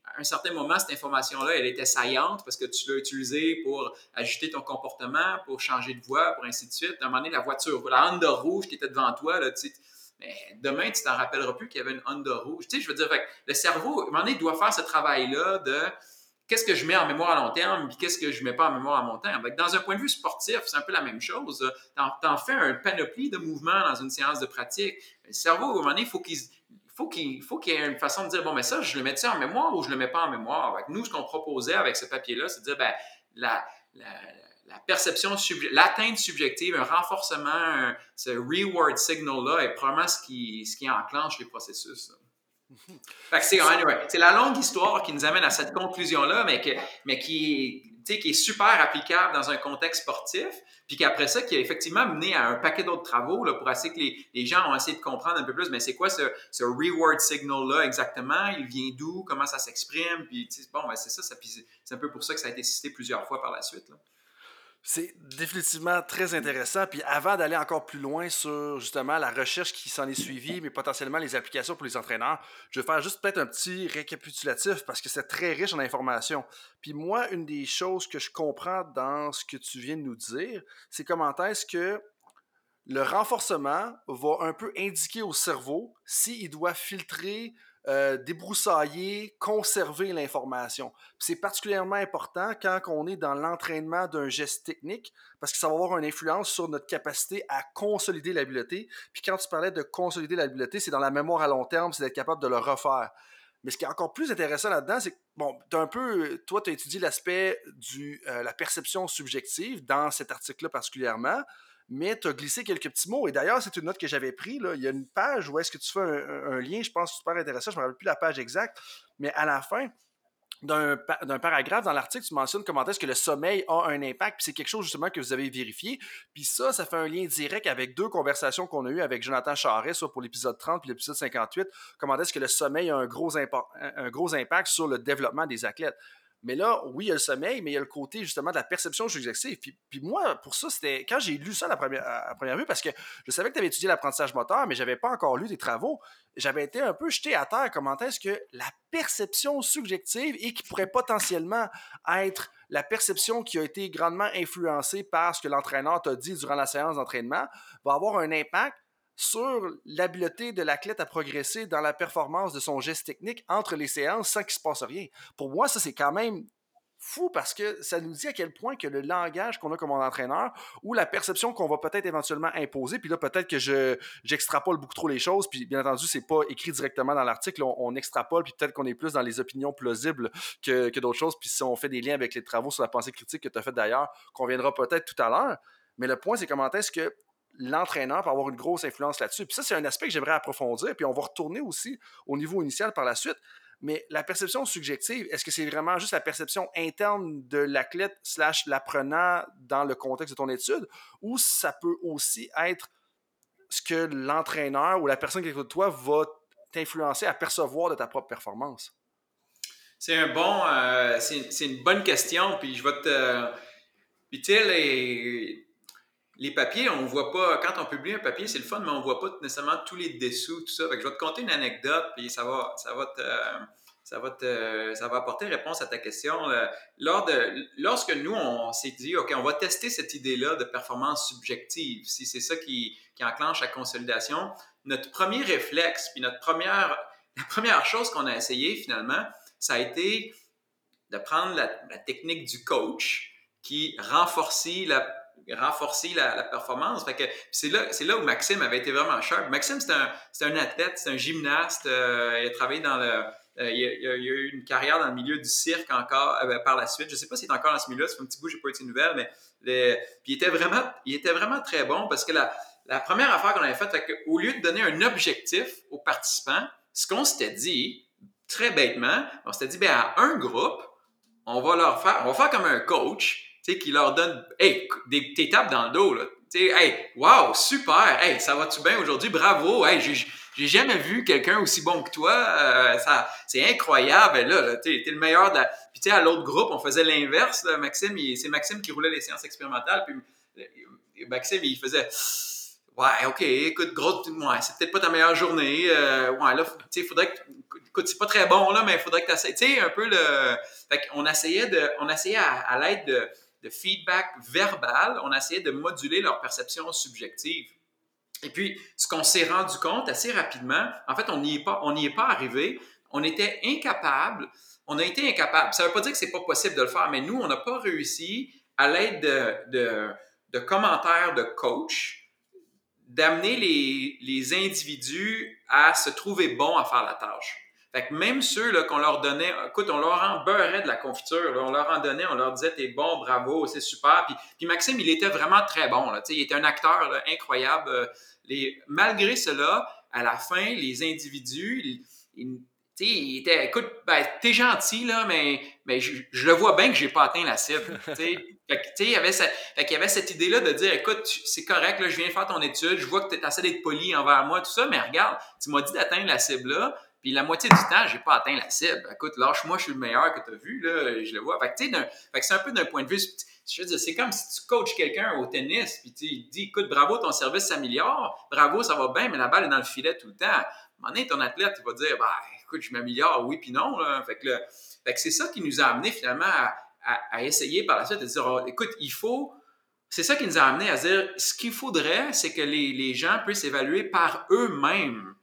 à un certain moment, cette information-là, elle était saillante parce que tu l'as utilisée pour ajuster ton comportement, pour changer de voie, pour ainsi de suite. À un moment donné, la voiture, la Honda rouge qui était devant toi, là, tu mais demain, tu t'en rappelleras plus qu'il y avait une Honda rouge. Tu sais, je veux dire, le cerveau, à un moment donné, il doit faire ce travail-là de qu'est-ce que je mets en mémoire à long terme, puis qu'est-ce que je ne mets pas en mémoire à long terme. Dans un point de vue sportif, c'est un peu la même chose. Tu en, fais un panoplie de mouvements dans une séance de pratique. Le cerveau, à un moment donné, il faut qu'il faut qu'il faut qu'il y ait une façon de dire bon mais ça je le mets en mémoire ou je le mets pas en mémoire? nous ce qu'on proposait avec ce papier là, c'est de dire ben la, perception l'atteinte subjective, un renforcement, ce reward signal là est probablement ce qui ce qui enclenche les processus c'est la longue histoire qui nous amène à cette conclusion-là, mais, qui, est, super applicable dans un contexte sportif, puis qu'après ça, qui a effectivement mené à un paquet d'autres travaux pour essayer que les, gens ont essayé de comprendre un peu plus, mais c'est quoi ce, reward signal-là exactement? Il vient d'où? Comment ça s'exprime? Puis, bon, ben, c'est ça, c'est un peu pour ça que ça a été cité plusieurs fois par la suite. C'est définitivement très intéressant. Puis avant d'aller encore plus loin sur justement la recherche qui s'en est suivie, mais potentiellement les applications pour les entraîneurs, je vais faire juste peut-être un petit récapitulatif parce que c'est très riche en informations. Puis moi, une des choses que je comprends dans ce que tu viens de nous dire, c'est comment est-ce que le renforcement va un peu indiquer au cerveau s'il doit filtrer euh, débroussailler, conserver l'information. C'est particulièrement important quand on est dans l'entraînement d'un geste technique parce que ça va avoir une influence sur notre capacité à consolider l'habileté. Puis quand tu parlais de consolider l'habileté, c'est dans la mémoire à long terme, c'est d'être capable de le refaire. Mais ce qui est encore plus intéressant là-dedans, c'est que, bon, un peu, toi, tu as étudié l'aspect de euh, la perception subjective dans cet article-là particulièrement mais tu as glissé quelques petits mots. Et d'ailleurs, c'est une note que j'avais prise. Il y a une page où est-ce que tu fais un, lien, je pense, super intéressant. Je ne me rappelle plus la page exacte, mais à la fin d'un paragraphe dans l'article, tu mentionnes comment est-ce que le sommeil a un impact, puis c'est quelque chose justement que vous avez vérifié. Puis ça, ça fait un lien direct avec deux conversations qu'on a eues avec Jonathan Charest, soit pour l'épisode 30 puis l'épisode 58, comment est-ce que le sommeil a un gros, un gros impact sur le développement des athlètes? Mais là, oui, il y a le sommeil, mais il y a le côté justement de la perception subjective. Puis, moi, pour ça, c'était quand j'ai lu ça à la première, vue, parce que je savais que tu avais étudié l'apprentissage moteur, mais je n'avais pas encore lu tes travaux, j'avais été un peu jeté à terre comment est-ce que la perception subjective et qui pourrait potentiellement être la perception qui a été grandement influencée par ce que l'entraîneur t'a dit durant la séance d'entraînement va avoir un impact sur l'habileté de l'athlète à progresser dans la performance de son geste technique entre les séances sans qu'il se passe rien. Pour moi, ça, c'est quand même fou parce que ça nous dit à quel point que le langage qu'on a comme entraîneur ou la perception qu'on va peut-être éventuellement imposer, puis là peut-être que je j'extrapole beaucoup trop les choses, puis bien entendu c'est pas écrit directement dans l'article, on, extrapole, puis peut-être qu'on est plus dans les opinions plausibles que, que d'autres choses, puis si on fait des liens avec les travaux sur la pensée critique que tu as fait d'ailleurs, qu'on viendra peut-être tout à l'heure, mais le point c'est comment est-ce que l'entraîneur peut avoir une grosse influence là-dessus. Puis ça, c'est un aspect que j'aimerais approfondir. Puis on va retourner aussi au niveau initial par la suite. Mais la perception subjective, est-ce que c'est vraiment juste la perception interne de l'athlète slash l'apprenant dans le contexte de ton étude ou ça peut aussi être ce que l'entraîneur ou la personne qui est de toi va t'influencer à percevoir de ta propre performance? C'est un bon, euh, c'est une bonne question. Puis je vais te, puis tu sais, les papiers, on voit pas, quand on publie un papier, c'est le fun, mais on voit pas nécessairement tous les dessous, tout ça. je vais te conter une anecdote, puis ça va, ça va te, ça va ça va apporter réponse à ta question. De, lorsque nous, on s'est dit, OK, on va tester cette idée-là de performance subjective, si c'est ça qui, qui enclenche la consolidation, notre premier réflexe, puis notre première, la première chose qu'on a essayé finalement, ça a été de prendre la, la technique du coach qui renforce la renforcer la, performance. Fait c'est là, où Maxime avait été vraiment sharp. Maxime, c'est un, athlète, c'est un gymnaste. euh, il a travaillé dans le. Euh, il, a, eu une carrière dans le milieu du cirque encore euh, par la suite. Je ne sais pas s'il est encore dans ce milieu-là, c'est un petit bout, je n'ai pas été nouvelle, mais les, puis il était vraiment, il était vraiment très bon parce que la, première affaire qu'on avait faite, au lieu de donner un objectif aux participants, ce qu'on s'était dit, très bêtement, on s'était dit, ben à un groupe, on va leur faire, on va faire comme un coach, sais, qui leur donne, hey, des, tes tapes dans le dos, là. Tu sais, hey, wow, super, hey, ça va-tu bien aujourd'hui? Bravo, hey, j'ai jamais vu quelqu'un aussi bon que toi. Euh, ça, c'est incroyable. Là, là tu es, le meilleur. Puis tu sais, à l'autre groupe, on faisait l'inverse. Maxime, c'est Maxime qui roulait les séances expérimentales. Puis Maxime, il faisait Ouais, OK, écoute, gros, ouais, c'est peut-être pas ta meilleure journée. Euh, ouais, là, tu sais, faudrait que. Écoute, c'est pas très bon, là, mais il faudrait que tu essaies. Tu sais, un peu le. Fait qu'on essayait de. On essayait à, l'aide de, de, feedback verbal, on essayait de moduler leur perception subjective. Et puis, ce qu'on s'est rendu compte assez rapidement, en fait, on n'y est pas, est pas arrivé. On était incapable. On a été incapable. Ça veut pas dire que c'est pas possible de le faire, mais nous, on n'a pas réussi à l'aide de, de, de commentaires de coach d'amener les, les, individus à se trouver bons à faire la tâche. Fait que même ceux qu'on leur donnait, écoute, on leur en beurrait de la confiture, on leur en donnait, on leur disait t'es bon, bravo, c'est super. Puis, puis, Maxime, il était vraiment très bon, là, il était un acteur incroyable. Euh, les, malgré cela, à la fin, les individus, ils, il était, écoute, ben, t'es gentil, là, mais, mais je, le vois bien que j'ai pas atteint la cible. Fait que, il y avait, cette, fait y avait cette idée-là de dire, écoute, c'est correct, là, je viens faire ton étude, je vois que tu es assez d'être poli envers moi, tout ça, mais regarde, tu m'as dit d'atteindre la cible-là, puis la moitié du temps, j'ai pas atteint la cible. Écoute, lâche-moi, je suis le meilleur que tu as vu, là, je le vois. Fait que, c'est un peu d'un point de vue, je c'est comme si tu coaches quelqu'un au tennis, puis tu dis, écoute, bravo, ton service s'améliore, bravo, ça va bien, mais la balle est dans le filet tout le temps. À un ton athlète, il va dire, bah, écoute, je m'améliore, oui, puis non. Fait que, c'est ça qui nous a amené finalement à, à, essayer par la suite de dire, oh, écoute, il faut, c'est ça qui nous a amené à dire, ce qu'il faudrait, c'est que les, les, gens puissent évaluer par eux-mêmes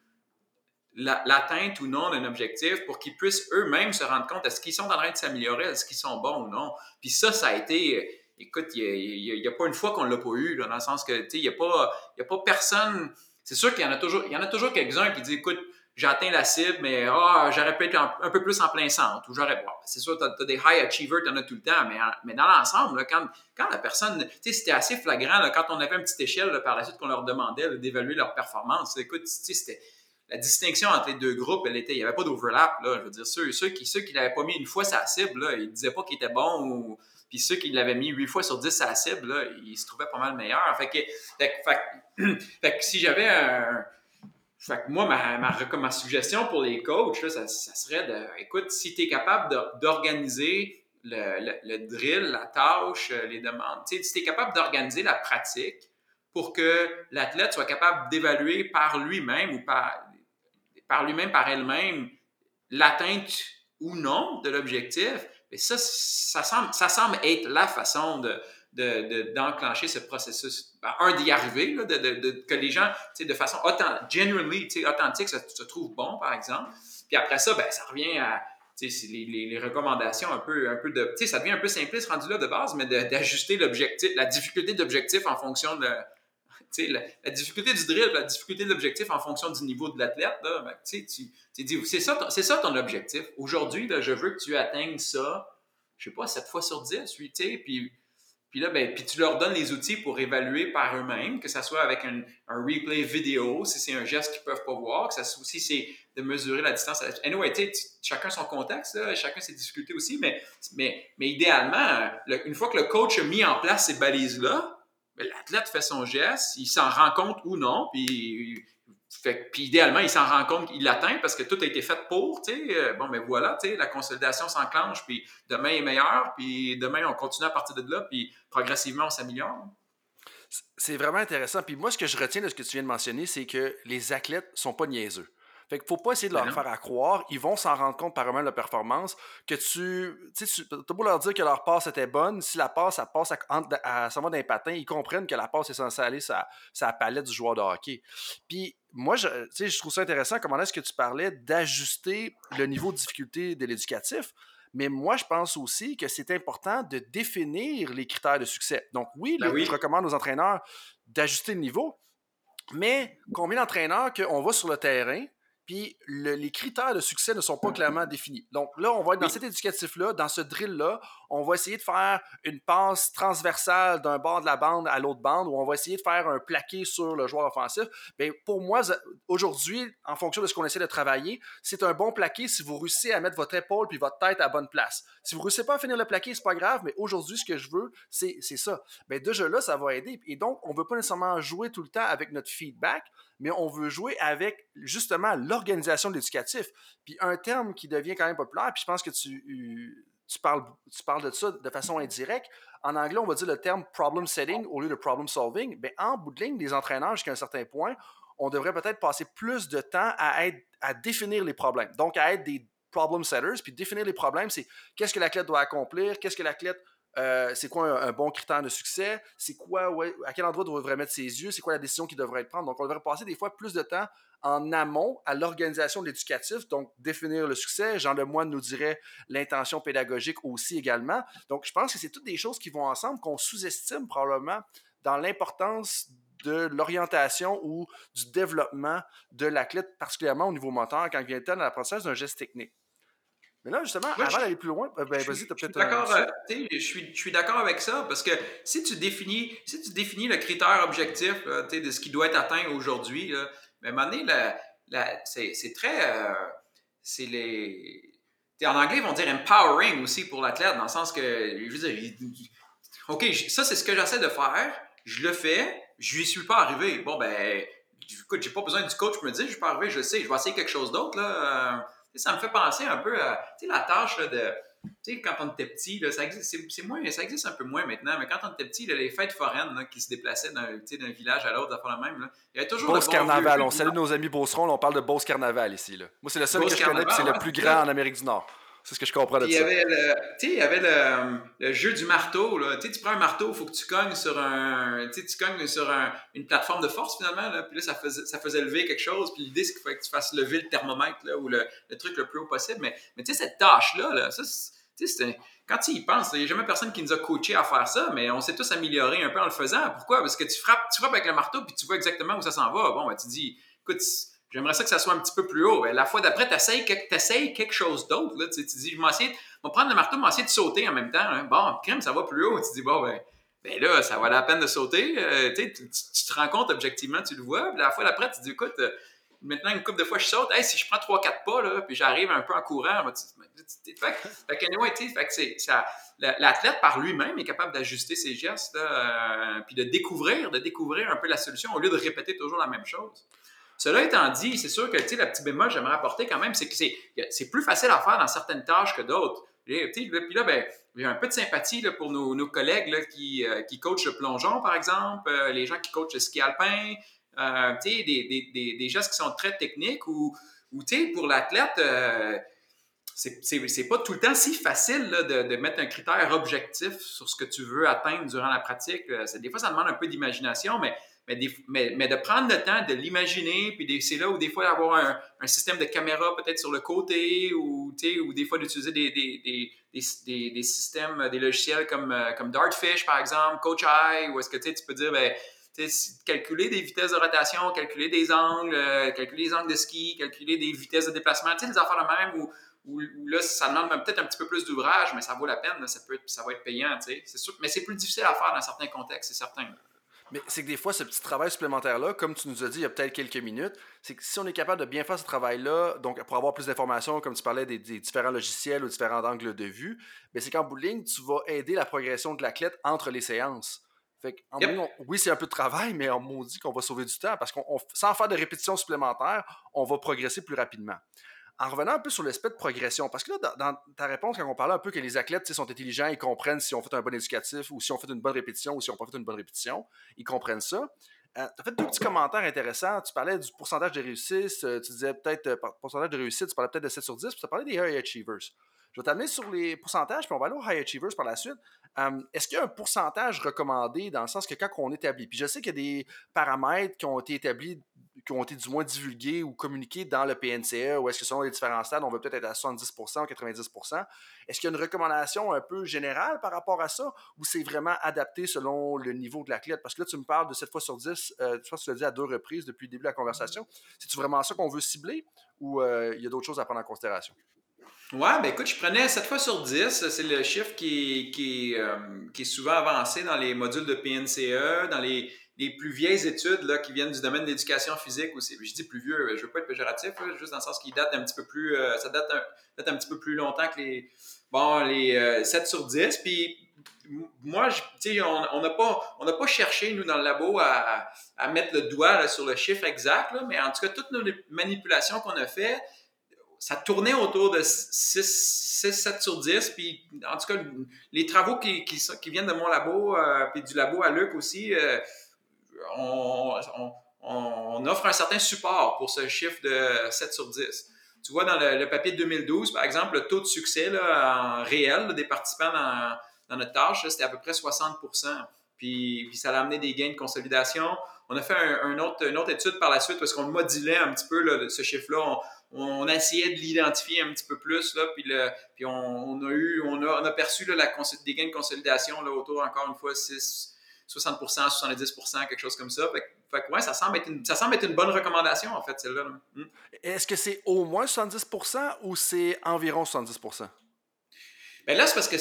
l'atteinte ou non d'un objectif pour qu'ils puissent eux-mêmes se rendre compte est-ce qu'ils sont en train de s'améliorer, est-ce qu'ils sont bons ou non? Puis ça, ça a été, écoute, il n'y a, pas une fois qu'on ne l'a pas eu, dans le sens que, tu sais, il n'y a, pas, a pas personne, c'est sûr qu'il y en a toujours, il y en a toujours quelques-uns qui disent, écoute, j'ai atteint la cible, mais oh, j'aurais pu être un, peu plus en plein centre. Ou j'aurais, c'est sûr, tu as, des high achievers, tu en as tout le temps, mais, mais dans l'ensemble, quand, quand la personne, tu sais, c'était assez flagrant, quand on avait une petite échelle par la suite qu'on leur demandait d'évaluer leur performance. Écoute, c'était la distinction entre les deux groupes, elle était, il n'y avait pas d'overlap. Là, je veux dire, ceux, ceux qui ceux qui l'avaient pas mis une fois sa cible, là, ils disaient pas qu'il était bon ou puis ceux qui l'avaient mis huit fois sur 10 à la cible, là, ils se trouvaient pas mal meilleurs. Fait que, fait, fait, fait si j'avais un fait que moi, ma, ma, suggestion pour les coachs, ça, serait de, écoute, si tu es capable d'organiser le, le, drill, la tâche, euh, les demandes, si tu es capable d'organiser la pratique pour que l'athlète soit capable d'évaluer par lui-même ou par, par lui-même, par elle-même, l'atteinte ou non de l'objectif, ça, ça semble, ça semble être la façon de, d'enclencher de, ce processus. Ben, un, d'y arriver, de, que les gens, de façon authentique, genuinely, authentique, ça se trouve bon, par exemple. Puis après ça, ben, ça revient à les, les, les, recommandations un peu, un peu de. Ça devient un peu simpliste rendu là de base, mais d'ajuster l'objectif, la difficulté d'objectif en fonction de. La, difficulté du drill, la difficulté de l'objectif en fonction du niveau de l'athlète, c'est ça, ton objectif. Aujourd'hui, je veux que tu atteignes ça, je sais pas, 7 fois sur 10, 8, puis ben, puis tu leur donnes les outils pour évaluer par eux-mêmes, que ce soit avec un, replay vidéo, si c'est un geste qu'ils peuvent pas voir, que ça soit aussi c'est de mesurer la distance. Anyway, chacun son contexte, chacun ses difficultés aussi, mais, idéalement, une fois que le coach a mis en place ces balises-là, l'athlète fait son geste, il s'en rend compte ou non, puis idéalement, il s'en rend compte qu'il l'atteint parce que tout a été fait pour, tu. Euh, bon, mais voilà, tu la consolidation s'enclenche, puis demain est meilleur, puis demain, on continue à partir de là, puis progressivement, on s'améliore. C'est vraiment intéressant. Puis moi, ce que je retiens de ce que tu viens de mentionner, c'est que les athlètes sont pas niaiseux. Fait qu'il faut pas essayer de leur ben faire à croire. Ils vont s'en rendre compte par eux-mêmes de la performance. Que tu. Tu sais, beau leur dire que leur passe était bonne. Si la passe, ça passe à, à, à d'un patin, ils comprennent que la passe est censée aller sur, la palette du joueur de hockey. Puis moi, je, je trouve ça intéressant comment est-ce que tu parlais d'ajuster le niveau de difficulté de l'éducatif. Mais moi, je pense aussi que c'est important de définir les critères de succès. Donc, oui, Ben oui. je recommande aux entraîneurs d'ajuster le niveau, mais combien d'entraîneurs qu'on va sur le terrain, puis le- les critères de succès ne sont pas clairement définis. Donc là, on va être dans cet éducatif-là, dans ce drill-là, on va essayer de faire une passe transversale d'un bord de la bande à l'autre bande, ou on va essayer de faire un plaqué sur le joueur offensif. Bien, pour moi, aujourd'hui, en fonction de ce qu'on essaie de travailler, c'est un bon plaqué si vous réussissez à mettre votre épaule puis votre tête à bonne place. Si vous réussissez pas à finir le plaqué, c'est pas grave, mais aujourd'hui, ce que je veux, c'est ça. Bien, déjà là, ça va aider. Et donc, on veut pas nécessairement jouer tout le temps avec notre feedback, mais on veut jouer avec justement l'organisation de l'éducatif. Puis un terme qui devient quand même populaire, puis je pense que tu, tu, parles, de ça de façon indirecte. En anglais, on va dire le terme problem setting au lieu de problem solving. Bien, en bout de ligne, les entraîneurs, jusqu'à un certain point, on devrait peut-être passer plus de temps à, être, à définir les problèmes. Donc, à être des problem setters. Puis définir les problèmes, c'est qu'est-ce que l'athlète doit accomplir, qu'est-ce que l'athlète euh, c'est quoi un, bon critère de succès, c'est quoi, à quel endroit devrait mettre ses yeux, c'est quoi la décision qu'il devrait prendre? Donc, on devrait passer des fois plus de temps en amont à l'organisation de l'éducatif, donc définir le succès. Jean Lemoyne nous dirait l'intention pédagogique aussi également. Donc, je pense que c'est toutes des choses qui vont ensemble, qu'on sous-estime probablement dans l'importance de l'orientation ou du développement de l'athlète, particulièrement au niveau moteur, quand il vient le temps de l'apprentissage d'un geste technique. Mais là, justement, Moi, avant je- d'aller plus loin, ben, vas-y, Je t'as suis peut-être d'accord, un- euh, je suis, je suis d'accord avec ça parce que si tu définis, si tu définis le critère objectif là, de ce qui doit être atteint aujourd'hui, là, ben, à un moment donné, la- la- c'est c'est très, euh, c'est les, en anglais ils vont dire empowering aussi pour l'athlète dans le sens que, je veux dire, il- ok, ça c'est ce que j'essaie de faire, je le fais, je n'y suis pas arrivé. Bon ben, écoute, j'ai pas besoin du coach pour me dire, je suis pas arrivé, je le sais, je vais essayer quelque chose d'autre là. euh, ça me fait penser un peu à la tâche là, de. Tu sais, quand on était petit, là, ça, existe, c'est, moins, ça existe un peu moins maintenant, mais quand on était petit, là, les fêtes foraines là, qui se déplaçaient d'un, village à l'autre, ça fait la même, il y avait toujours Beauce Carnaval. On salue nos amis Beauceron. là, On parle de Beauce Carnaval ici. Moi, c'est le seul Beauce que je connais, puis c'est Carnaval, le plus grand en Amérique du Nord. C'est ce que je comprends de il ça. tu sais, il y avait le, le jeu du marteau. Là. Tu prends un marteau, il faut que tu cognes sur un, tu sais, tu cognes sur un- une plateforme de force finalement. Là. Puis là, ça faisait, ça faisait lever quelque chose. Puis l'idée, c'est qu'il fallait que tu fasses lever le thermomètre là, ou le, le truc le plus haut possible. Mais, mais tu sais, cette tâche-là, là, ça, c'est- quand tu y penses, il n'y a jamais personne qui nous a coachés à faire ça, mais on s'est tous améliorés un peu en le faisant. Pourquoi? Parce que tu frappes, tu frappes avec le marteau, puis tu vois exactement où ça s'en va. Bon, ben, tu dis, écoute, j'aimerais ça que ça soit un petit peu plus haut. La fois d'après, tu essayes, quelque chose d'autre. Tu, dis, je vais essayer, prendre le marteau, je vais de sauter en même temps. hein. Bon, crème, ça va plus haut. Tu dis, bon, ben, ben là, ça valait la peine de sauter. Euh, tu, te rends compte objectivement, tu le vois. Puis la fois d'après, tu dis, écoute, euh, maintenant, une couple de fois, je saute. Si je prends 3-4 pas, là, puis j'arrive un peu en courant, fait, que- anyway, c'est- l'athlète par lui-même est capable d'ajuster ses gestes, euh, puis de découvrir, de découvrir un peu la solution au lieu de répéter toujours la même chose. Cela étant dit, c'est sûr que la petite bémol que j'aimerais apporter quand même, c'est que c'est, plus facile à faire dans certaines tâches que d'autres. Puis là, ben, j'ai un peu de sympathie pour nos, collègues euh, qui coachent le plongeon, par exemple, euh, les gens qui coachent le ski alpin, euh, des, gestes qui sont très techniques ou, pour l'athlète, c'est- pas tout le temps si facile de, de mettre un critère objectif sur ce que tu veux atteindre durant la pratique. Des fois, ça demande un peu d'imagination, mais, mais, de prendre le temps de l'imaginer, puis c'est là où des fois avoir un, système de caméra peut-être sur le côté, ou, ou des fois d'utiliser des, systèmes, des logiciels comme, euh, comme Dartfish, par exemple, Coach Eye, où est-ce que tu peux dire, ben, calculer des vitesses de rotation, calculer des angles, euh, calculer les angles de ski, calculer des vitesses de déplacement, tu des affaires de même où, là, ça demande peut-être un petit peu plus d'ouvrage, mais ça vaut la peine, ça, peut ça va être payant, c'est sûr. Mais c'est plus difficile à faire dans certains contextes, c'est certain. Mais c'est que des fois, ce petit travail supplémentaire-là, comme tu nous as dit il y a peut-être quelques minutes, c'est que si on est capable de bien faire ce travail-là, donc pour avoir plus d'informations, comme tu parlais des, des différents logiciels ou différents angles de vue, ben c'est qu'en bout de ligne, tu vas aider la progression de l'athlète entre les séances. Fait en Yep. bout on- oui, c'est un peu de travail, mais on maudit qu'on va sauver du temps parce qu'on on- sans faire de répétitions supplémentaires, on va progresser plus rapidement. En revenant un peu sur l'aspect de progression, parce que là, dans, ta réponse, quand on parlait un peu que les athlètes sont intelligents, ils comprennent si on fait un bon éducatif ou si on fait une bonne répétition ou si on n'a pas fait une bonne répétition, ils comprennent ça. tu as fait deux petits commentaires intéressants. Tu parlais du pourcentage de réussite, euh, tu disais peut-être, euh, pourcentage de réussite, tu parlais peut-être de 7 sur 10, puis tu parlé des high achievers. Je vais t'amener sur les pourcentages, puis on va aller aux high achievers par la suite. Euh, Est-ce qu'il y a un pourcentage recommandé dans le sens que quand on établit, puis je sais qu'il y a des paramètres qui ont été établis qui ont été du moins divulgués ou communiqués dans le PNCE, ou est-ce que selon les différents stades, on va peut-être être à 70% ou 90% Est-ce qu'il y a une recommandation un peu générale par rapport à ça, ou c'est vraiment adapté selon le niveau de l'athlète? Parce que là, tu me parles de 7 fois sur 10, euh, tu l'as dit à deux reprises depuis le début de la conversation. C'est-tu vraiment ça qu'on veut cibler, ou euh, il y a d'autres choses à prendre en considération? Ouais, ben écoute, je prenais 7 fois sur 10. C'est le chiffre qui, qui, euh, qui, est souvent avancé dans les modules de PNCE, dans les, les plus vieilles études là, qui viennent du domaine de l'éducation physique aussi. Je dis plus vieux, je ne veux pas être péjoratif, juste dans le sens qu'il date un petit peu plus. Euh, ça date un, un, petit peu plus longtemps que les. Bon, les 7 euh, sur 10. Puis moi, sais, on n'a pas, on pas cherché, nous, dans le labo, à, à mettre le doigt sur le chiffre exact, là, mais en tout cas, toutes nos manipulations qu'on a faites, ça tournait autour de 6, 7 sur 10. Puis, en tout cas, les travaux qui, qui, qui viennent de mon labo, euh, puis du labo à Luc aussi, on, on, offre un certain support pour ce chiffre de 7 sur 10. Tu vois, dans le, papier de 2012, par exemple, le taux de succès en réel des participants dans, notre tâche, c'était à peu près 60 puis, puis, ça a amené des gains de consolidation. On a fait une autre étude par la suite parce qu'on modulait un petit peu ce chiffre-là on essayait de l'identifier un petit peu plus, puis, on, a eu, on on perçu des gains de consolidation là, autour, encore une fois, 6, 60% 70% quelque chose comme ça. Fait, fait ouais, ça semble, être une, ça semble être une bonne recommandation, en fait, celle-là. Hmm. Est-ce que c'est au moins 70% ou c'est environ 70 Bien là, c'est parce que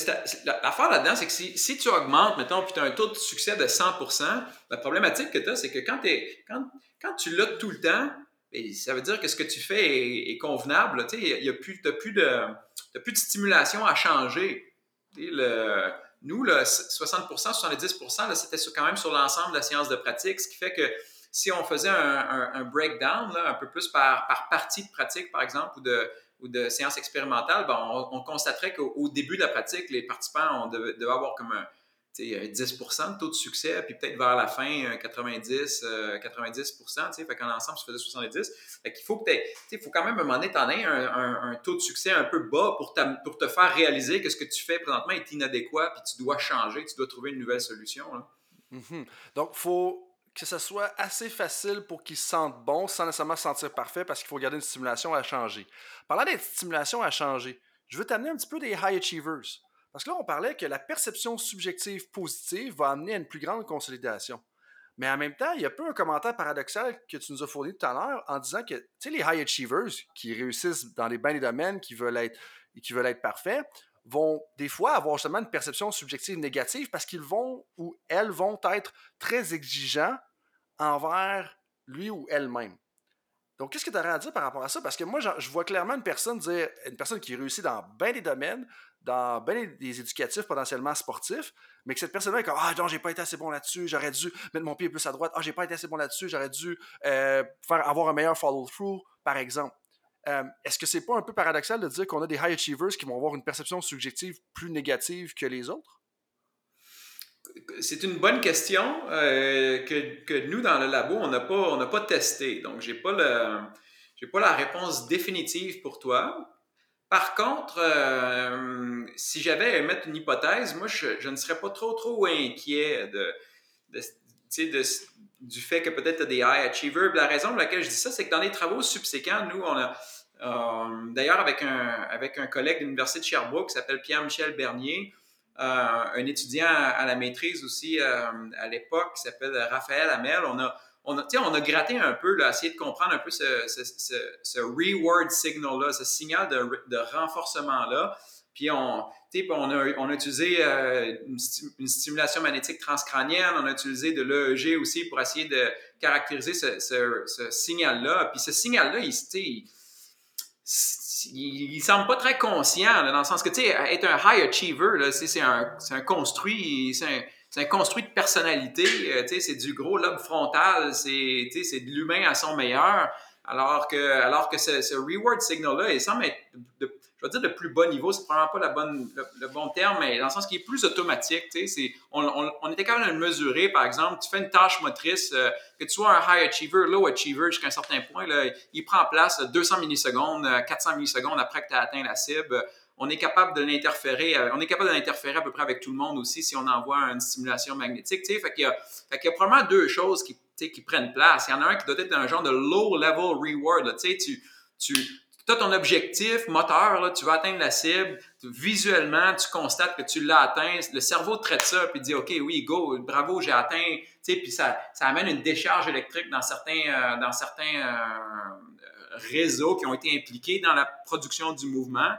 l'affaire là-dedans, c'est que si, si, tu augmentes, mettons, puis tu as un taux de succès de 100% la problématique que tu as, c'est que quand, quand, quand tu l'as tout le temps, ça veut dire que ce que tu fais est, convenable. Tu n'as plus, plus, de, plus de stimulation à changer. Le, nous, 60% 70% c'était quand même sur l'ensemble de la science de pratique, ce qui fait que si on faisait un, breakdown, un peu plus par, par, partie de pratique, par exemple, ou de, ou séance expérimentale, ben, on, constaterait qu'au début de la pratique, les participants devaient, avoir comme un, 10% de taux de succès, puis peut-être vers la fin, 90, 90 fait qu'en ensemble, ça faisait 70. Fait qu'il faut que tu faut quand même à un moment donné, aies un, taux de succès un peu bas pour, pour te faire réaliser que ce que tu fais présentement est inadéquat, puis tu dois changer, tu dois trouver une nouvelle solution. Mm-hmm. Donc, il faut que ce soit assez facile pour qu'ils se sentent bons sans nécessairement se sentir parfait parce qu'il faut garder une stimulation à changer. Parlant des stimulations à changer, je veux t'amener un petit peu des high achievers. Parce que là, on parlait que la perception subjective positive va amener à une plus grande consolidation. Mais en même temps, il y a peu un commentaire paradoxal que tu nous as fourni tout à l'heure en disant que, les high achievers qui réussissent dans les bains des domaines, qui veulent être, qui veulent être parfaits, vont des fois avoir justement une perception subjective négative parce qu'ils vont ou elles vont être très exigeants envers lui ou elle-même. Donc, qu'est-ce que tu aurais à dire par rapport à ça? Parce que moi, je vois clairement une personne dire, une personne qui réussit dans bien des domaines, dans bien des éducatifs potentiellement sportifs, mais que cette personne-là est comme Ah non, j'ai pas été assez bon là-dessus, j'aurais dû mettre mon pied plus à droite, ah, j'ai pas été assez bon là-dessus, j'aurais dû euh, faire avoir un meilleur follow-through, par exemple. Euh, est-ce que c'est pas un peu paradoxal de dire qu'on a des high achievers qui vont avoir une perception subjective plus négative que les autres? C'est une bonne question euh, que, que, nous, dans le labo, on n'a pas, pas testé. Donc, je n'ai pas, pas la réponse définitive pour toi. Par contre, euh, si j'avais à émettre une hypothèse, moi, je, ne serais pas trop, trop inquiet de, du fait que peut-être tu as des high achievers. La raison pour laquelle je dis ça, c'est que dans les travaux subséquents, nous, on a, euh, d'ailleurs, avec un, avec un collègue de l'Université de Sherbrooke qui s'appelle Pierre-Michel Bernier, euh, un étudiant à la maîtrise aussi à l'époque qui s'appelle Raphaël Hamel, on a, on a, on a gratté un peu, là, essayé de comprendre un peu ce, ce, reward signal-là, ce signal de, de renforcement-là. Puis on, on, a, on a utilisé euh, une, stimulation magnétique transcrânienne, on a utilisé de l'EEG aussi pour essayer de caractériser ce, ce signal-là. Puis ce signal-là, il, il, il, semble pas très conscient, dans le sens que, tu sais, être un high achiever, c'est un, un construit, c'est un c'est un construit de personnalité. Euh, c'est du gros lobe frontal, c'est de l'humain à son meilleur. Alors que, alors que ce, reward signal-là, il semble être, de, je vais dire, de plus bas niveau. C'est probablement pas la bonne, le, bon terme, mais dans le sens qui est plus automatique. C'est, on, on, on, était capable de le mesurer. Par exemple, tu fais une tâche motrice, euh, que tu sois un high achiever, low achiever jusqu'à un certain point, là, il prend place 200 millisecondes, 400 millisecondes après que tu as atteint la cible on est capable de l'interférer, on est capable de l'interférer à peu près avec tout le monde aussi si on envoie une stimulation magnétique. Fait qu'il y, qu'il y a probablement deux choses qui, qui prennent place. Il y en a un qui doit être un genre de low-level reward. Tu, tu, tu as ton objectif moteur, là, tu vas atteindre la cible, visuellement, tu constates que tu l'as atteint, le cerveau traite ça, puis dit, OK, oui, go, bravo, j'ai atteint, puis ça, ça amène une décharge électrique dans certains, euh, dans certains euh, réseaux qui ont été impliqués dans la production du mouvement.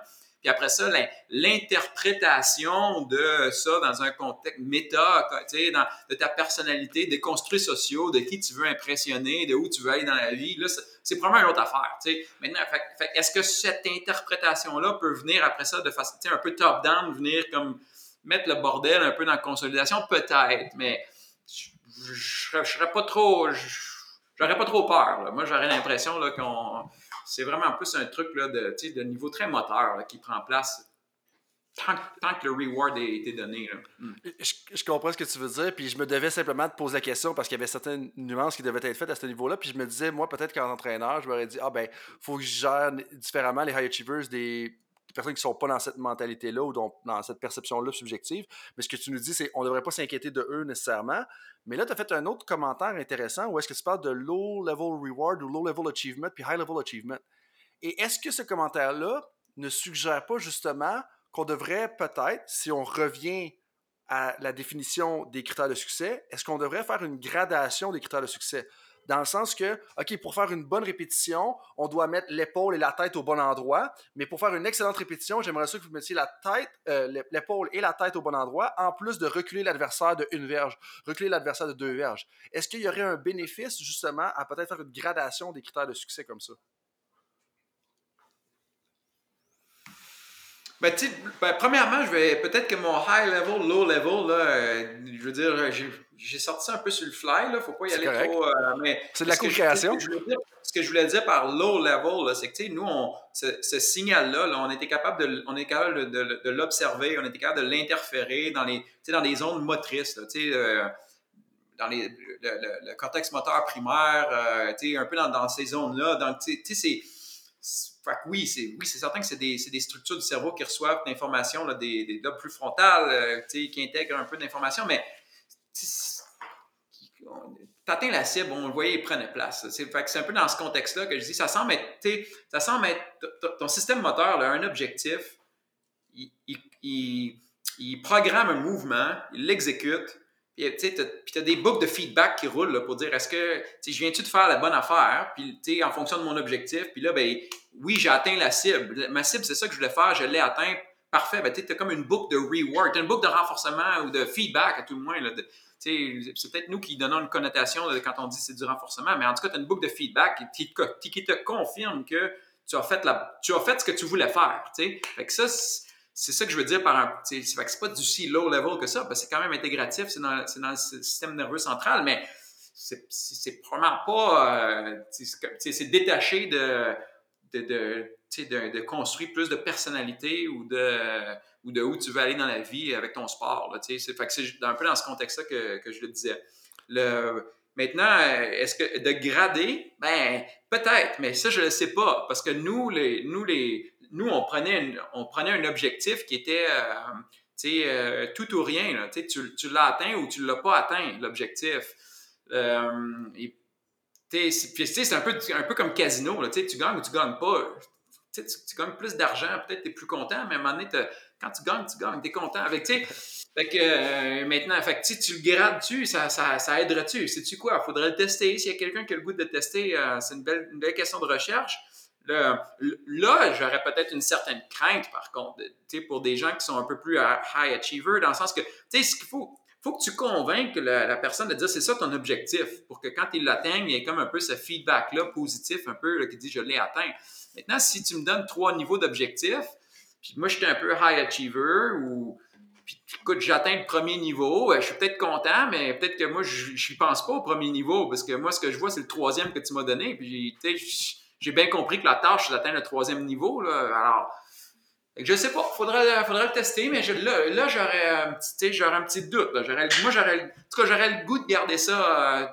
Puis après ça, l'interprétation de ça dans un contexte méta, de ta personnalité, des construits sociaux, de qui tu veux impressionner, de où tu veux aller dans la vie, là, c'est probablement une autre affaire. Maintenant, est-ce que cette interprétation-là peut venir après ça de façon un peu top-down, venir comme mettre le bordel un peu dans la consolidation? Peut-être, mais je ne serais pas trop. J'aurais pas trop peur. Moi, j'aurais l'impression qu'on c'est vraiment plus un truc là, de, de niveau très moteur qui prend place tant, que le reward a été donné. Hmm. Je, comprends ce que tu veux dire, puis je me devais simplement te poser la question parce qu'il y avait certaines nuances qui devaient être faites à ce niveau-là, puis je me disais, moi, peut-être qu'en entraîneur, je m'aurais dit, ah ben, faut que je gère différemment les high achievers des personnes qui ne sont pas dans cette mentalité-là ou dans cette perception-là subjective. Mais ce que tu nous dis, c'est qu'on ne devrait pas s'inquiéter de eux nécessairement. Mais là, tu as fait un autre commentaire intéressant où est-ce que tu parles de low-level reward ou low-level achievement puis high-level achievement. Et est-ce que ce commentaire-là ne suggère pas justement qu'on devrait peut-être, si on revient à la définition des critères de succès, est-ce qu'on devrait faire une gradation des critères de succès? Dans le sens que, OK, pour faire une bonne répétition, on doit mettre l'épaule et la tête au bon endroit, mais pour faire une excellente répétition, j'aimerais ça que vous mettiez la tête, euh, l'épaule et la tête au bon endroit, en plus de reculer l'adversaire de une verge, reculer l'adversaire de deux verges. Est-ce qu'il y aurait un bénéfice, justement, à peut-être faire une gradation des critères de succès comme ça? Ben, ben, premièrement, je vais peut-être que mon high level, low level, là, euh, je veux dire, j'ai sorti ça un peu sur le fly, là, faut pas y aller trop. Euh, c'est de la co-création. Ce que je voulais dire par low level, c'est que nous, on, ce, signal-là, on était capable de, on est capable de, de, l'observer, on était capable de l'interférer dans les, dans des zones motrices, là, euh, dans les, le, cortex moteur primaire, un peu dans, dans ces zones-là. Donc, c'est fait oui, c'est oui, certain que c'est des, des, structures du cerveau qui reçoivent l'information des, des lobes plus frontales, euh, qui intègrent un peu d'information, mais atteins la cible, on le voyait, il prenait place. C'est un peu dans ce contexte-là que je dis, ça semble être, ça semble être ton système moteur a un objectif, il, il, programme un mouvement, il l'exécute, puis tu as, des boucles de feedback qui roulent pour dire est-ce que je viens-tu de faire la bonne affaire, puis en fonction de mon objectif, puis là, ben, oui, j'ai atteint la cible. Ma cible, c'est ça que je voulais faire, je l'ai atteint. Parfait, ben, tu as comme une boucle de reward, une boucle de renforcement ou de feedback à tout le moins. C'est peut-être nous qui donnons une connotation quand on dit c'est du renforcement, mais en tout cas, tu as une boucle de feedback qui, qui, te confirme que tu as fait, la, tu as fait ce que tu voulais faire. Fait que ça, c'est ça que je veux dire par un. C'est pas du si low level que ça, parce que c'est quand même intégratif, c'est dans, dans, le système nerveux central, mais c'est probablement pas. Euh, c'est détaché de, de, construire plus de personnalité ou de, ou de où tu veux aller dans la vie avec ton sport. C'est un peu dans ce contexte-là que, que, je le disais. Le, maintenant, est-ce que de grader, ben peut-être, mais ça, je ne le sais pas. Parce que nous, les, nous, les, nous on, prenait on prenait un objectif qui était euh, euh, tout ou rien. Tu, tu l'as atteint ou tu ne l'as pas atteint, l'objectif. Euh, c'est un peu, un peu comme casino, tu gagnes ou tu gagnes pas. Tu, tu, gagnes plus d'argent, peut-être tu es plus content, mais à un moment donné, quand tu gagnes, tu gagnes, tu es content. Avec, fait que, euh, maintenant, tu le grades-tu, ça, ça, aiderait-tu? Sais-tu quoi? Il faudrait le tester. S'il y a quelqu'un qui a le goût de le tester, euh, c'est une belle, question de recherche. Là, j'aurais peut-être une certaine crainte, par contre, pour des gens qui sont un peu plus high achiever, dans le sens que, tu sais, ce qu'il faut, faut que tu convainques la, personne de dire c'est ça ton objectif pour que quand il l'atteigne, il y ait comme un peu ce feedback-là positif, un peu qui dit je l'ai atteint. Maintenant, si tu me donnes trois niveaux d'objectifs, puis moi j'étais un peu high achiever ou puis écoute, j'atteins le premier niveau, euh, je suis peut-être content, mais peut-être que moi je n'y pense pas au premier niveau parce que moi ce que je vois c'est le troisième que tu m'as donné, puis j'ai bien compris que la tâche c'est d'atteindre le troisième niveau. Là. Alors, je sais pas, faudrait, faudrait le tester, mais là, j'aurais un petit, un petit doute. Moi, j'aurais, en tout cas, j'aurais le goût de garder ça, euh,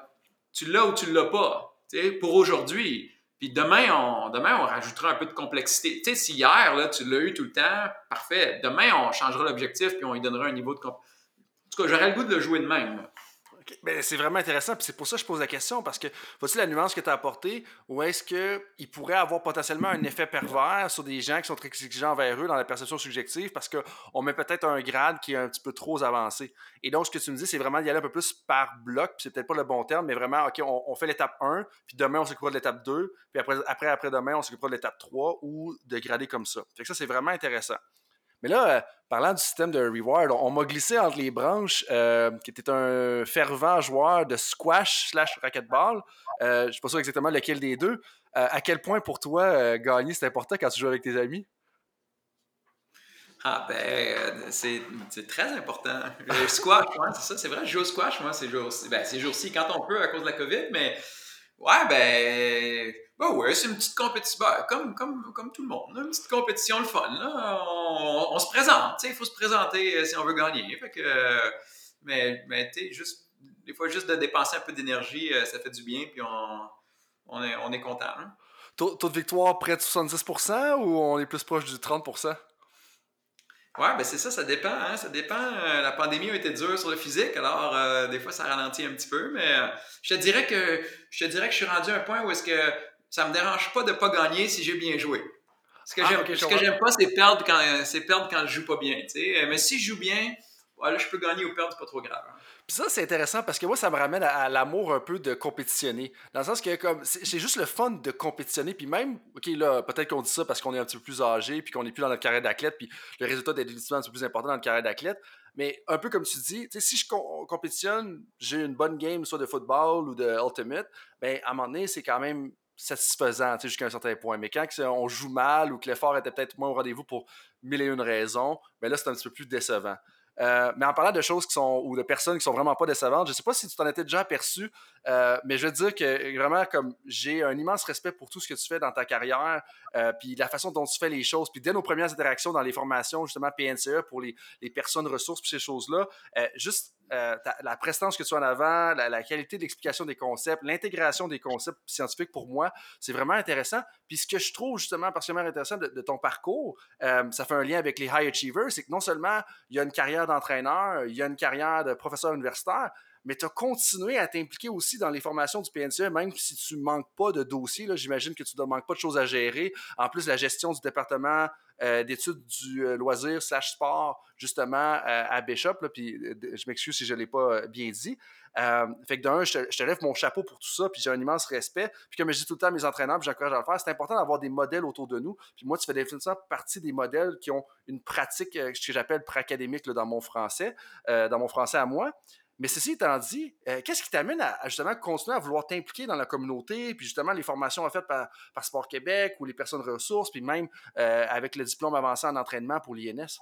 tu l'as ou tu l'as pas, pour aujourd'hui. Puis demain, on, demain, on rajoutera un peu de complexité. Tu sais, si hier, là, tu l'as eu tout le temps, parfait. Demain, on changera l'objectif puis on lui donnera un niveau de... En tout cas, j'aurais le goût de le jouer de même. Ben, c'est vraiment intéressant, puis c'est pour ça que je pose la question, parce que voici la nuance que tu as apportée, ou est-ce qu'il pourrait avoir potentiellement un effet pervers sur des gens qui sont très exigeants envers eux dans la perception subjective, parce qu'on met peut-être un grade qui est un petit peu trop avancé? Et donc, ce que tu me dis, c'est vraiment d'y aller un peu plus par bloc, puis c'est peut-être pas le bon terme, mais vraiment, OK, on, fait l'étape 1, puis demain, on s'occupera de l'étape 2, puis après, après, après demain, on s'occupera de l'étape 3, ou de grader comme ça. Fait que ça, c'est vraiment intéressant. Mais là, euh, parlant du système de reward, on, m'a glissé entre les branches, euh, qui était un fervent joueur de squash slash racquetball. Euh, je ne sais pas sûr exactement lequel des deux. à quel point pour toi, gagner, c'est important quand tu joues avec tes amis? Ah ben, c'est très important. Le squash, c'est ça, c'est vrai, je joue au squash, moi, ces jours-ci. Ben, ces jours-ci, quand on peut à cause de la COVID, mais ouais, ben, bah ouais, c'est une petite compétition, bah, comme, comme, comme tout le monde, une petite compétition, le fun. Là. On, se présente, il faut se présenter euh, si on veut gagner. Fait que, euh, mais mais juste, des fois, juste de dépenser un peu d'énergie, euh, ça fait du bien, puis on, on, est, on est content. Hein. Taux, de victoire près de 70% ou on est plus proche du 30%? Ouais, ben c'est ça, ça dépend. Hein, ça dépend. la pandémie a été dure sur le physique, alors des fois ça ralentit un petit peu, mais je te dirais que je te dirais que je suis rendu à un point où est-ce que ça me dérange pas de pas gagner si j'ai bien joué. Ce que ah, j'aime pas, c'est perdre quand c'est perdre quand je joue pas bien. Mais si je joue bien, voilà, je peux gagner ou perdre, c'est pas trop grave. Hein. Puis ça, c'est intéressant parce que moi, ça me ramène à, l'amour un peu de compétitionner. Dans le sens que comme c'est juste le fun de compétitionner. Puis même, OK, là, peut-être qu'on dit ça parce qu'on est un petit peu plus âgé, puis qu'on n'est plus dans notre carrière d'athlète, puis le résultat d'être un petit peu plus important dans notre carrière d'athlète. Mais un peu comme tu dis, si je compétitionne, j'ai une bonne game, soit de football ou de Ultimate, ben, à un moment donné, c'est quand même satisfaisant jusqu'à un certain point. Mais quand on joue mal ou que l'effort était peut-être moins au rendez-vous pour mille et une raisons, mais ben là, c'est un petit peu plus décevant. Euh, mais en parlant de choses qui sont ou de personnes qui sont vraiment pas décevantes, je sais pas si tu t'en étais déjà aperçu, euh, mais je veux dire que vraiment comme j'ai un immense respect pour tout ce que tu fais dans ta carrière, euh, puis la façon dont tu fais les choses, puis dès nos premières interactions dans les formations justement PNCE pour les, les personnes ressources puis ces choses-là, juste euh, la prestance que tu as en avant, la, qualité de l'explication des concepts, l'intégration des concepts scientifiques pour moi, c'est vraiment intéressant. Puis ce que je trouve justement particulièrement intéressant de, ton parcours, euh, ça fait un lien avec les high achievers, c'est que non seulement il y a une carrière d'entraîneur, il y a une carrière de professeur universitaire, mais tu as continué à t'impliquer aussi dans les formations du PNCE, même si tu ne manques pas de dossiers. J'imagine que tu ne manques pas de choses à gérer. En plus, la gestion du département euh, d'études du euh, loisir slash sport, justement, euh, à Bishop. puis je m'excuse si je ne l'ai pas bien dit. fait que d'un, je, te lève mon chapeau pour tout ça, puis j'ai un immense respect. Puis comme je dis tout le temps à mes entraîneurs, j'encourage à le faire, c'est important d'avoir des modèles autour de nous. Puis moi, tu fais définitivement partie des modèles qui ont une pratique, ce que j'appelle pré-académique dans mon français, dans mon français à moi. Mais ceci étant dit, euh, qu'est-ce qui t'amène à, justement continuer à vouloir t'impliquer dans la communauté, puis justement les formations faites par, par Sport Québec ou les personnes ressources, puis même euh, avec le diplôme avancé en entraînement pour l'INS?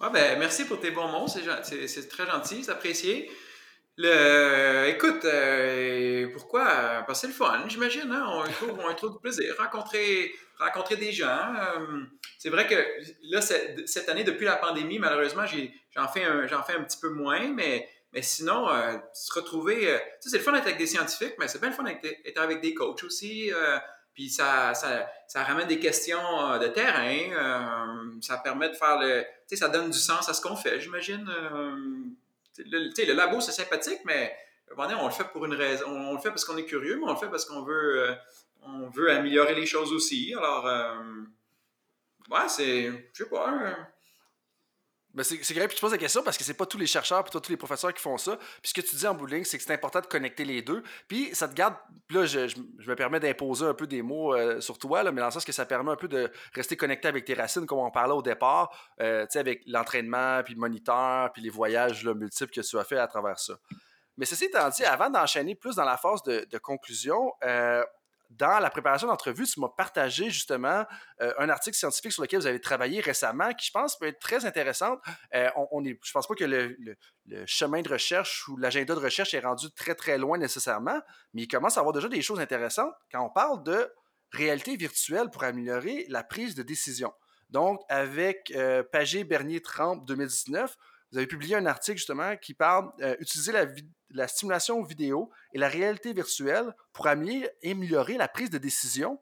Ouais, ben, merci pour tes bons mots, c'est très gentil, c'est apprécié. Le, écoute, euh, pourquoi? C'est le fun, j'imagine. Hein? On, trouve, on trouve du plaisir. Rencontrer, rencontrer des gens. c'est vrai que là, cette année, depuis la pandémie, malheureusement, J'en fais, un, fais un petit peu moins, mais, mais sinon, euh, se retrouver. Euh, tu sais, c'est le fun d'être avec des scientifiques, mais c'est bien le fun d'être avec des coachs aussi. Euh, puis ça, ça, ça, ramène des questions de terrain. ça permet de faire le. Tu sais, ça donne du sens à ce qu'on fait, j'imagine. Sais, le labo, c'est sympathique, mais on le fait pour une raison. On le fait parce qu'on est curieux, mais on le fait parce qu'on veut, on veut améliorer les choses aussi. Alors, ouais, c'est. Je sais pas. Ben c'est grave que tu poses la question parce que c'est pas tous les chercheurs et tous les professeurs qui font ça. Puis ce que tu dis en bout c'est que c'est important de connecter les deux. Puis ça te garde. là, je, me permets d'imposer un peu des mots euh, sur toi, mais dans le sens que ça permet un peu de rester connecté avec tes racines, comme on parlait au départ, euh, tu sais, avec l'entraînement, puis le moniteur, puis les voyages multiples que tu as fait à travers ça. Mais ceci étant dit, avant d'enchaîner plus dans la phase de, de conclusion, euh, dans la préparation d'entrevue, tu m'as partagé justement euh, un article scientifique sur lequel vous avez travaillé récemment qui, je pense, peut être très intéressant. Euh, on, je pense pas que le, chemin de recherche ou l'agenda de recherche est rendu très, très loin nécessairement, mais il commence à avoir déjà des choses intéressantes quand on parle de réalité virtuelle pour améliorer la prise de décision. Donc, avec euh, Pagé Bernier 30 2019, vous avez publié un article justement qui parle d'utiliser la la stimulation vidéo et la réalité virtuelle pour améliorer la prise de décision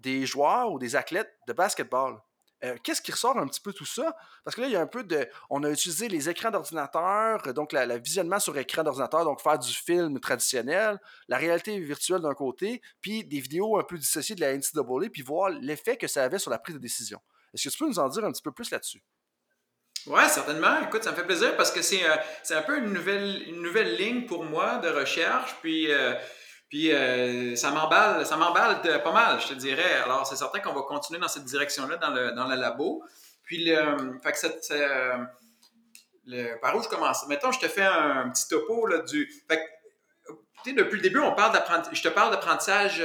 des joueurs ou des athlètes de basketball. Euh, qu'est-ce qui ressort un petit peu tout ça? Parce que là, il y a un peu de. On a utilisé les écrans d'ordinateur, donc le visionnement sur écran d'ordinateur, donc faire du film traditionnel, la réalité virtuelle d'un côté, puis des vidéos un peu dissociées de la NCAA, puis voir l'effet que ça avait sur la prise de décision. Est-ce que tu peux nous en dire un petit peu plus là-dessus? Oui, certainement. Écoute, ça me fait plaisir parce que c'est euh, un peu une nouvelle, ligne pour moi de recherche. Puis. Euh, puis euh, ça m'emballe, ça m'emballe pas mal, je te dirais. Alors c'est certain qu'on va continuer dans cette direction-là dans le, dans le labo. Puis le, fait que le, par où je commence? Mettons, je te fais un, petit topo du. Fait depuis le début, on parle je te parle d'apprentissage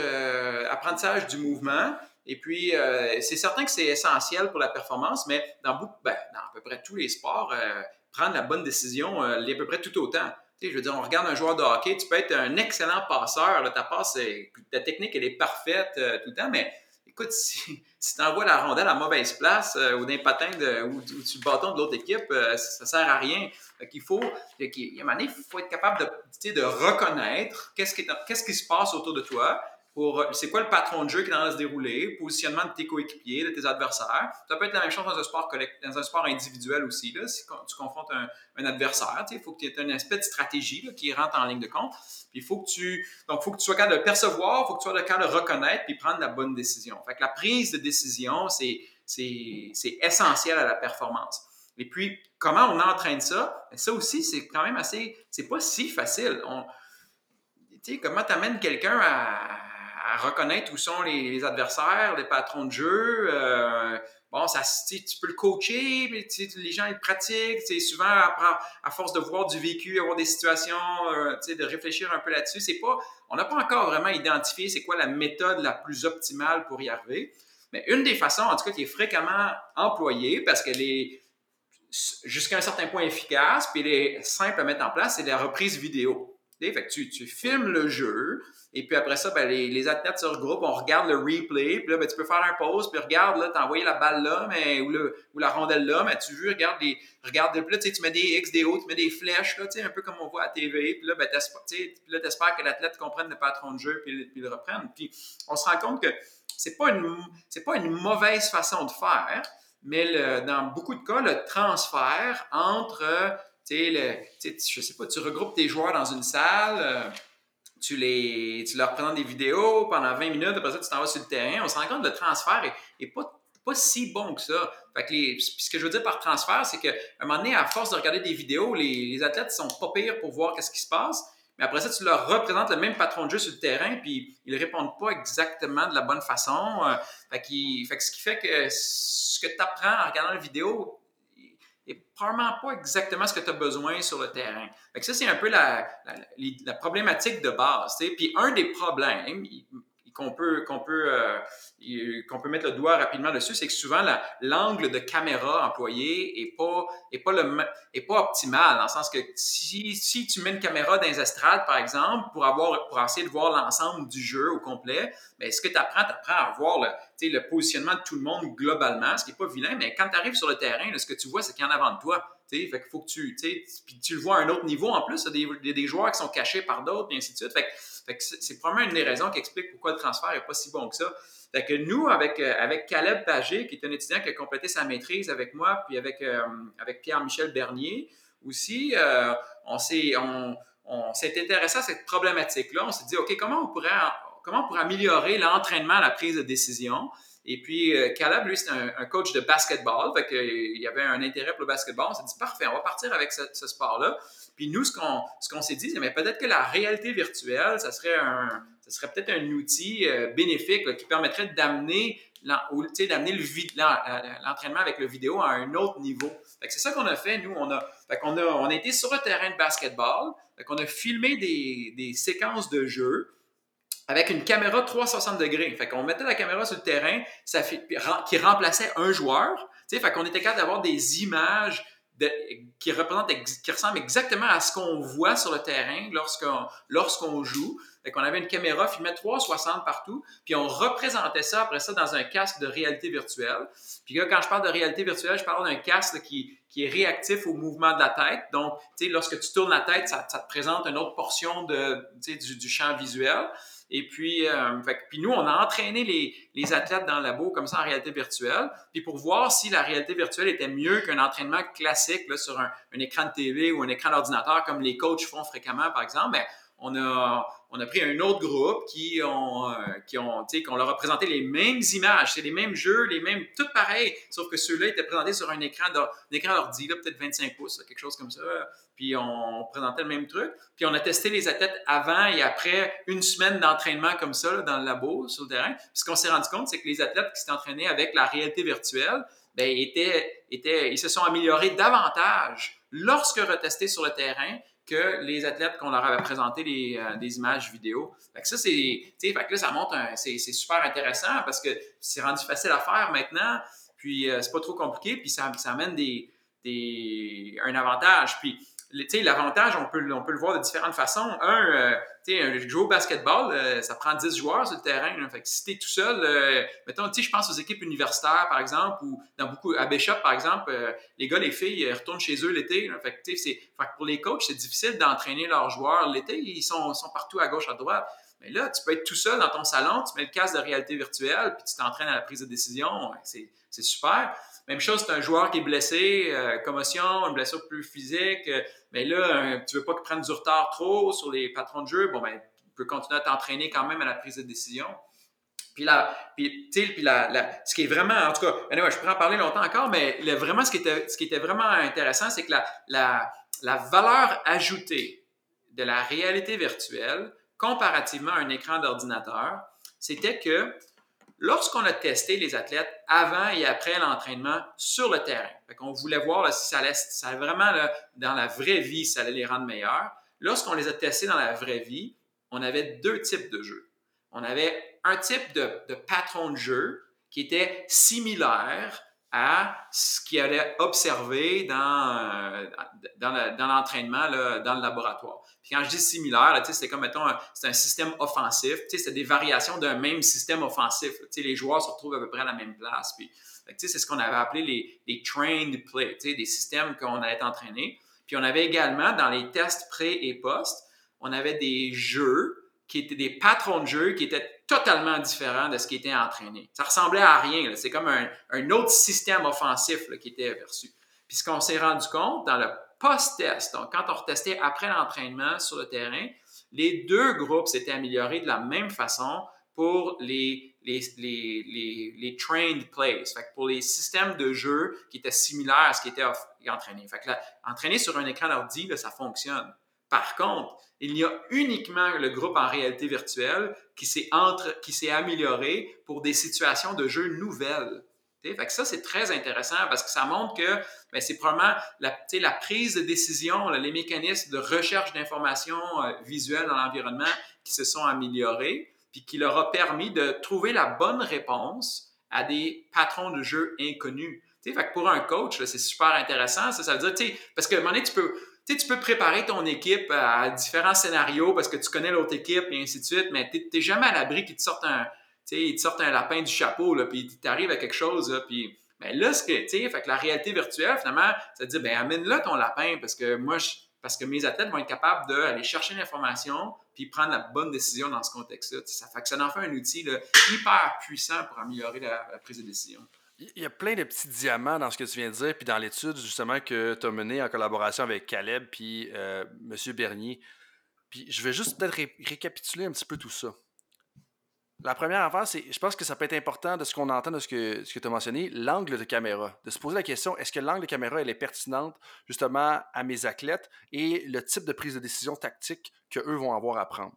apprentissage du mouvement. Et puis, c'est certain que c'est essentiel pour la performance, mais dans, beaucoup, ben, dans à peu près tous les sports, prendre la bonne décision l'est à peu près tout autant je veux dire, on regarde un joueur de hockey, tu peux être un excellent passeur, ta passe, ta technique, elle est parfaite euh, tout le temps, mais écoute, si, tu envoies la rondelle à mauvaise place euh, ou d'un patin ou, ou, tu le bâton de l'autre équipe, euh, ça, ne sert à rien. il faut, il, il faut être capable de, de reconnaître qu'est-ce qui se passe autour de toi, pour euh, c'est quoi le patron de jeu qui est en train de se dérouler, positionnement de tes coéquipiers, de tes adversaires. Ça peut être la même chose dans un sport, dans un sport individuel aussi. Là, si tu confrontes un, adversaire, il faut que tu aies un aspect de stratégie qui rentre en ligne de compte. Il faut que tu donc faut que tu sois capable de le percevoir, il faut que tu sois capable de le reconnaître puis prendre la bonne décision. Fait que la prise de décision, c'est, essentiel à la performance. Et puis, comment on entraîne ça? Ça aussi, c'est quand même assez. C'est pas si facile. Comment tu amènes quelqu'un à, reconnaître où sont les, adversaires, les patrons de jeu. Euh, bon, ça, tu peux le coacher, les gens ils pratiquent. Souvent, à, à, force de voir du vécu, avoir des situations, euh, de réfléchir un peu là-dessus, c'est pas, on n'a pas encore vraiment identifié c'est quoi la méthode la plus optimale pour y arriver. Mais une des façons, en tout cas, qui est fréquemment employée, parce qu'elle est jusqu'à un certain point efficace, puis elle est simple à mettre en place, c'est la reprise vidéo. Fait que tu, filmes le jeu, et puis après ça, ben, les, athlètes se regroupent, on regarde le replay, puis là, ben, tu peux faire un pause, puis regarde, là, t'as envoyé la balle là, mais, ou, la rondelle là, mais tu veux, regarde les, regarde, tu mets des X, des O, tu mets des flèches, là, un peu comme on voit à TV, puis là, ben, t'espères que l'athlète comprenne le patron de jeu, puis, le reprenne. Puis on se rend compte que c'est pas une, pas une mauvaise façon de faire, mais dans beaucoup de cas, le transfert entre, tu sais, je sais pas, tu regroupes tes joueurs dans une salle, euh, tu, les, tu leur présentes des vidéos pendant 20 minutes, après ça, tu t'en vas sur le terrain. On se rend compte que le transfert est, pas, si bon que ça. Fait ce que je veux dire par transfert, c'est qu'à un moment donné, à force de regarder des vidéos, les, les athlètes sont pas pires pour voir qu'est-ce qui se passe. Mais après ça, tu leur représentes le même patron de jeu sur le terrain, puis ils répondent pas exactement de la bonne façon. Euh, fait, fait que ce qui fait que ce que tu apprends en regardant la vidéo, et probablement pas exactement ce que tu as besoin sur le terrain. Fait ça, c'est un peu la, la, problématique de base. Puis un des problèmes qu'on peut, peut, euh, peut mettre le doigt rapidement dessus, c'est que souvent l'angle de caméra employé n'est pas, est pas, est pas optimal, dans le sens que si, si tu mets une caméra dans les estrades, par exemple, pour, avoir, pour essayer de voir l'ensemble du jeu au complet, bien, ce que tu apprends, tu apprends à voir le, le positionnement de tout le monde globalement, ce qui n'est pas vilain, mais quand tu arrives sur le terrain, ce que tu vois, c'est qu'il y en a avant de toi. Fait qu'il faut que tu, puis tu le vois à un autre niveau en plus, il y a des, joueurs qui sont cachés par d'autres, et ainsi de suite. C'est probablement une des raisons qui explique pourquoi le transfert n'est pas si bon que ça. Que nous, avec, euh, avec Caleb Pagé, qui est un étudiant qui a complété sa maîtrise avec moi, puis avec, euh, avec Pierre-Michel Bernier aussi, euh, on s'est on intéressé à cette problématique-là. On s'est dit, OK, comment on pourrait, comment on pourrait améliorer l'entraînement à la prise de décision? Et puis, Caleb, lui, c'est un, coach de basketball. Fait qu'il y avait un intérêt pour le basketball. On s'est dit, parfait, on va partir avec ce, sport-là. Puis nous, ce qu'on, ce qu'on s'est dit, c'est, mais peut-être que la réalité virtuelle, ça serait un, ce serait peut-être un outil euh, bénéfique qui permettrait d'amener d'amener l'entraînement avec le vidéo à un autre niveau. C'est ça qu'on a fait, nous. On a, on, a, on a été sur un terrain de basketball. On a filmé des, des, séquences de jeu avec une caméra 360 degrés. Fait qu'on mettait la caméra sur le terrain ça qui remplaçait un joueur. Fait qu'on était capable d'avoir des images qui, représente, qui ressemble exactement à ce qu'on voit sur le terrain lorsqu'on lorsqu'on joue. Fait qu'on avait une caméra filmait 360 partout, puis on représentait ça après ça dans un casque de réalité virtuelle. Puis là, quand je parle de réalité virtuelle, je parle d'un casque qui, qui est réactif au mouvement de la tête. Donc, lorsque tu tournes la tête, ça, ça, te présente une autre portion de, du, du champ visuel. Et puis, euh, puis nous, on a entraîné les, les, athlètes dans le labo comme ça en réalité virtuelle, puis pour voir si la réalité virtuelle était mieux qu'un entraînement classique là, sur un, un, écran de TV ou un écran d'ordinateur comme les coachs font fréquemment, par exemple. Mais on a, on a pris un autre groupe qui ont, euh, qui ont, qu'on leur a présenté les mêmes images, c'est les mêmes jeux, les mêmes, tout pareil, sauf que ceux-là étaient présentés sur un écran d'ordi, peut-être 25 pouces, quelque chose comme ça. Puis on présentait le même truc. Puis on a testé les athlètes avant et après une semaine d'entraînement comme ça dans le labo, sur le terrain. Puis ce qu'on s'est rendu compte, c'est que les athlètes qui entraînés avec la réalité virtuelle, ben, étaient, étaient, ils se sont améliorés davantage lorsque retestés sur le terrain que les athlètes qu'on leur avait présenté euh, des images vidéo. Fait ça, c'est, que ça montre c'est, super intéressant parce que c'est rendu facile à faire maintenant, puis euh, c'est pas trop compliqué, puis ça, ça amène des, un avantage. L'avantage, on peut, on peut le voir de différentes façons. Un, euh, un jouer au basketball, euh, ça prend 10 joueurs sur le terrain. Fait que si tu es tout seul, euh, mettons, je pense aux équipes universitaires, par exemple, ou dans beaucoup, à Bishop, par exemple, euh, les gars, les filles, retournent chez eux l'été. Fait que, fait pour les coachs, c'est difficile d'entraîner leurs joueurs l'été. Ils sont, partout à gauche, à droite. Mais là, tu peux être tout seul dans ton salon, tu mets le casque de réalité virtuelle, puis tu t'entraînes à la prise de décision. C'est super. Même chose, c'est un joueur qui est blessé, commotion, une blessure plus physique mais là, tu veux pas qu'il prenne du retard trop sur les patrons de jeu, bon, ben, tu peux continuer à t'entraîner quand même à la prise de décision. Puis là, puis, puis la, ce qui est vraiment, en tout cas, je pourrais en parler longtemps encore, mais vraiment, ce qui, était, ce qui était vraiment intéressant, c'est que la, la, la valeur ajoutée de la réalité virtuelle comparativement à un écran d'ordinateur, c'était que lorsqu'on a testé les athlètes avant et après l'entraînement sur le terrain, on voulait voir si ça allait, vraiment, dans la vraie vie, ça allait les rendre meilleurs. Lorsqu'on les a testés dans la vraie vie, on avait deux types de jeux. On avait un type de, patron de jeu qui était similaire à ce qu'il allait observer dans, dans l'entraînement, dans le laboratoire. Quand je dis similaire, c'est comme, mettons, c'est un système offensif, c'est des variations d'un même système offensif. Les joueurs se retrouvent à peu près à la même place. Puis, c'est ce qu'on avait appelé les, trained play, des systèmes qu'on allait entraîner. Puis on avait également, dans les tests pré et post, on avait des jeux qui étaient des patrons de jeu qui étaient totalement différent de ce qui était entraîné. Ça ressemblait à rien. C'est comme un, autre système offensif qui était aperçu. Puis ce qu'on s'est rendu compte dans le post-test, donc quand on retestait après l'entraînement sur le terrain, les deux groupes s'étaient améliorés de la même façon pour les, les, les, les, trained plays, fait pour les systèmes de jeu qui étaient similaires à ce qui était entraîné. Fait que entraîner sur un écran d'ordi, ça fonctionne. Par contre, il y a uniquement le groupe en réalité virtuelle qui s'est amélioré pour des situations de jeu nouvelles. Fait que ça, c'est très intéressant parce que ça montre que ben, c'est probablement la, la prise de décision, les mécanismes de recherche d'informations euh, visuelles dans l'environnement qui se sont améliorés, puis qui leur a permis de trouver la bonne réponse à des patrons de jeu inconnus. Fait que pour un coach, c'est super intéressant. Ça, ça veut dire, parce qu'à un moment donné, tu peux, tu peux préparer ton équipe à différents scénarios parce que tu connais l'autre équipe et ainsi de suite, mais tu n'es jamais à l'abri qu'ils te sortent un, te sortent un lapin du chapeau, puis tu arrives à quelque chose, là, puis ben là, ce que, tu fait que la réalité virtuelle, finalement, ça te dit, ben amène-le ton lapin parce que moi, parce que mes athlètes vont être capables d'aller chercher l'information puis prendre la bonne décision dans ce contexte-là. Ça fait que ça en fait un outil hyper puissant pour améliorer la prise de décision. Il y a plein de petits diamants dans ce que tu viens de dire, puis dans l'étude justement que tu as menée en collaboration avec Caleb puis euh, M. Bernier. Puis je vais juste peut-être récapituler un petit peu tout ça. La première affaire, c'est, je pense que ça peut être important de ce qu'on entend de ce que, ce que tu as mentionné, l'angle de caméra. De se poser la question, est-ce que l'angle de caméra, elle est pertinente justement à mes athlètes et le type de prise de décision tactique qu'eux vont avoir à prendre?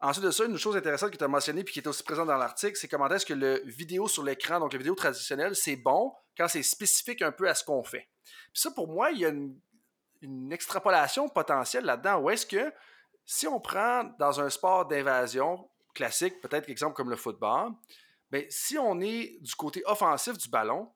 Ensuite de ça, une chose intéressante que tu as mentionnée et qui est aussi présente dans l'article, c'est comment est-ce que le vidéo sur l'écran, donc la vidéo traditionnelle, c'est bon quand c'est spécifique un peu à ce qu'on fait. Puis ça, pour moi, il y a une, extrapolation potentielle là-dedans. Où est-ce que si on prend dans un sport d'invasion classique, peut-être exemple comme le football, bien, si on est du côté offensif du ballon,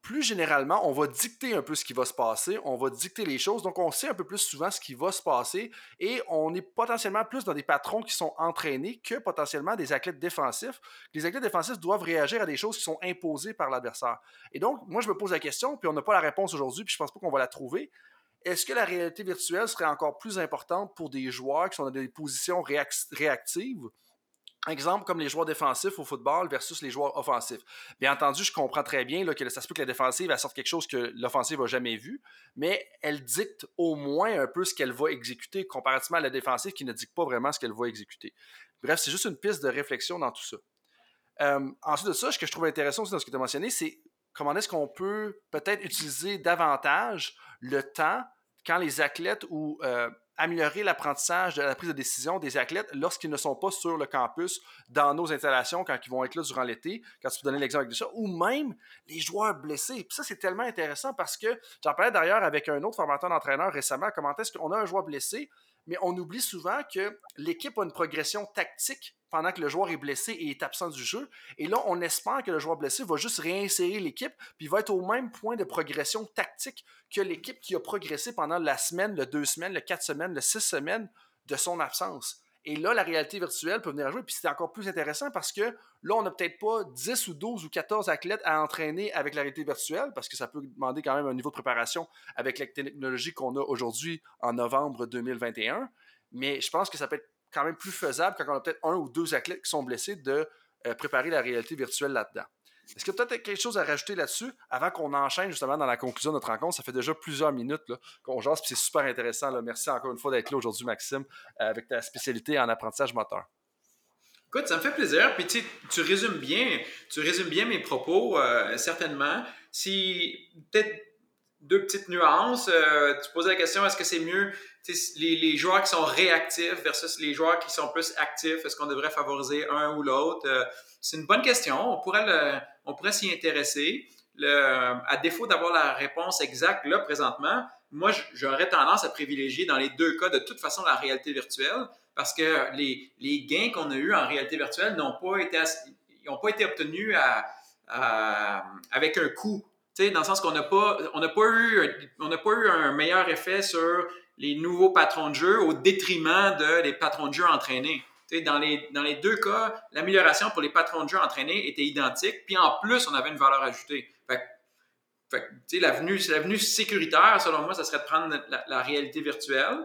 plus généralement, on va dicter un peu ce qui va se passer, on va dicter les choses, donc on sait un peu plus souvent ce qui va se passer et on est potentiellement plus dans des patrons qui sont entraînés que potentiellement des athlètes défensifs. Les athlètes défensifs doivent réagir à des choses qui sont imposées par l'adversaire. Et donc, moi, je me pose la question, puis on n'a pas la réponse aujourd'hui, puis je pense pas qu'on va la trouver. Est-ce que la réalité virtuelle serait encore plus importante pour des joueurs qui sont dans des positions réactives? Exemple comme les joueurs défensifs au football versus les joueurs offensifs. Bien entendu, je comprends très bien que ça se peut que la défensive elle sorte quelque chose que l'offensive n'a jamais vu, mais elle dicte au moins un peu ce qu'elle va exécuter comparativement à la défensive qui ne dicte pas vraiment ce qu'elle va exécuter. Bref, c'est juste une piste de réflexion dans tout ça. Euh, ensuite de ça, ce que je trouve intéressant aussi dans ce que tu as mentionné, c'est comment est-ce qu'on peut peut-être utiliser davantage le temps quand les athlètes ou euh, améliorer l'apprentissage de la prise de décision des athlètes lorsqu'ils ne sont pas sur le campus dans nos installations quand ils vont être là durant l'été, quand tu peux donner l'exemple de ça, ou même les joueurs blessés. Puis ça, c'est tellement intéressant parce que j'en parlais d'ailleurs avec un autre formateur d'entraîneur récemment, comment est-ce qu'on a un joueur blessé, mais on oublie souvent que l'équipe a une progression tactique pendant que le joueur est blessé et est absent du jeu. Et là, on espère que le joueur blessé va juste réinsérer l'équipe, puis va être au même point de progression tactique que l'équipe qui a progressé pendant la semaine, le deux semaines, le quatre semaines, le six semaines de son absence. Et là, la réalité virtuelle peut venir jouer. Puis c'est encore plus intéressant parce que là, on n'a peut-être pas 10 ou 12 ou 14 athlètes à entraîner avec la réalité virtuelle parce que ça peut demander quand même un niveau de préparation avec la technologie qu'on a aujourd'hui en novembre 2021. Mais je pense que ça peut être quand même plus faisable quand on a peut-être un ou deux athlètes qui sont blessés de euh, préparer la réalité virtuelle là-dedans. Est-ce que peut-être quelque chose à rajouter là-dessus avant qu'on enchaîne justement dans la conclusion de notre rencontre? Ça fait déjà plusieurs minutes qu'on jase, puis c'est super intéressant. Merci encore une fois d'être là aujourd'hui, Maxime, avec ta spécialité en apprentissage moteur. Écoute, ça me fait plaisir. Puis tu résumes bien, tu résumes bien mes propos, euh, certainement. Si peut-être deux petites nuances. Euh, tu posais la question, est-ce que c'est mieux les, joueurs qui sont réactifs versus les joueurs qui sont plus actifs? Est-ce qu'on devrait favoriser un ou l'autre? Euh, c'est une bonne question. On pourrait, pourrait s'y intéresser. À défaut d'avoir la réponse exacte là présentement, moi j'aurais tendance à privilégier dans les deux cas de toute façon la réalité virtuelle parce que les, gains qu'on a eus en réalité virtuelle n'ont pas été, pas été obtenus avec un coût dans le sens qu'on n'a pas, on n'a pas, eu, on pas eu un meilleur effet sur les nouveaux patrons de jeu au détriment de les patrons de jeu entraînés. dans, les, dans les deux cas, l'amélioration pour les patrons de jeu entraînés était identique, puis en plus, on avait une valeur ajoutée. Fait, fait l'avenue, sécuritaire, selon moi, ça serait de prendre la, réalité virtuelle.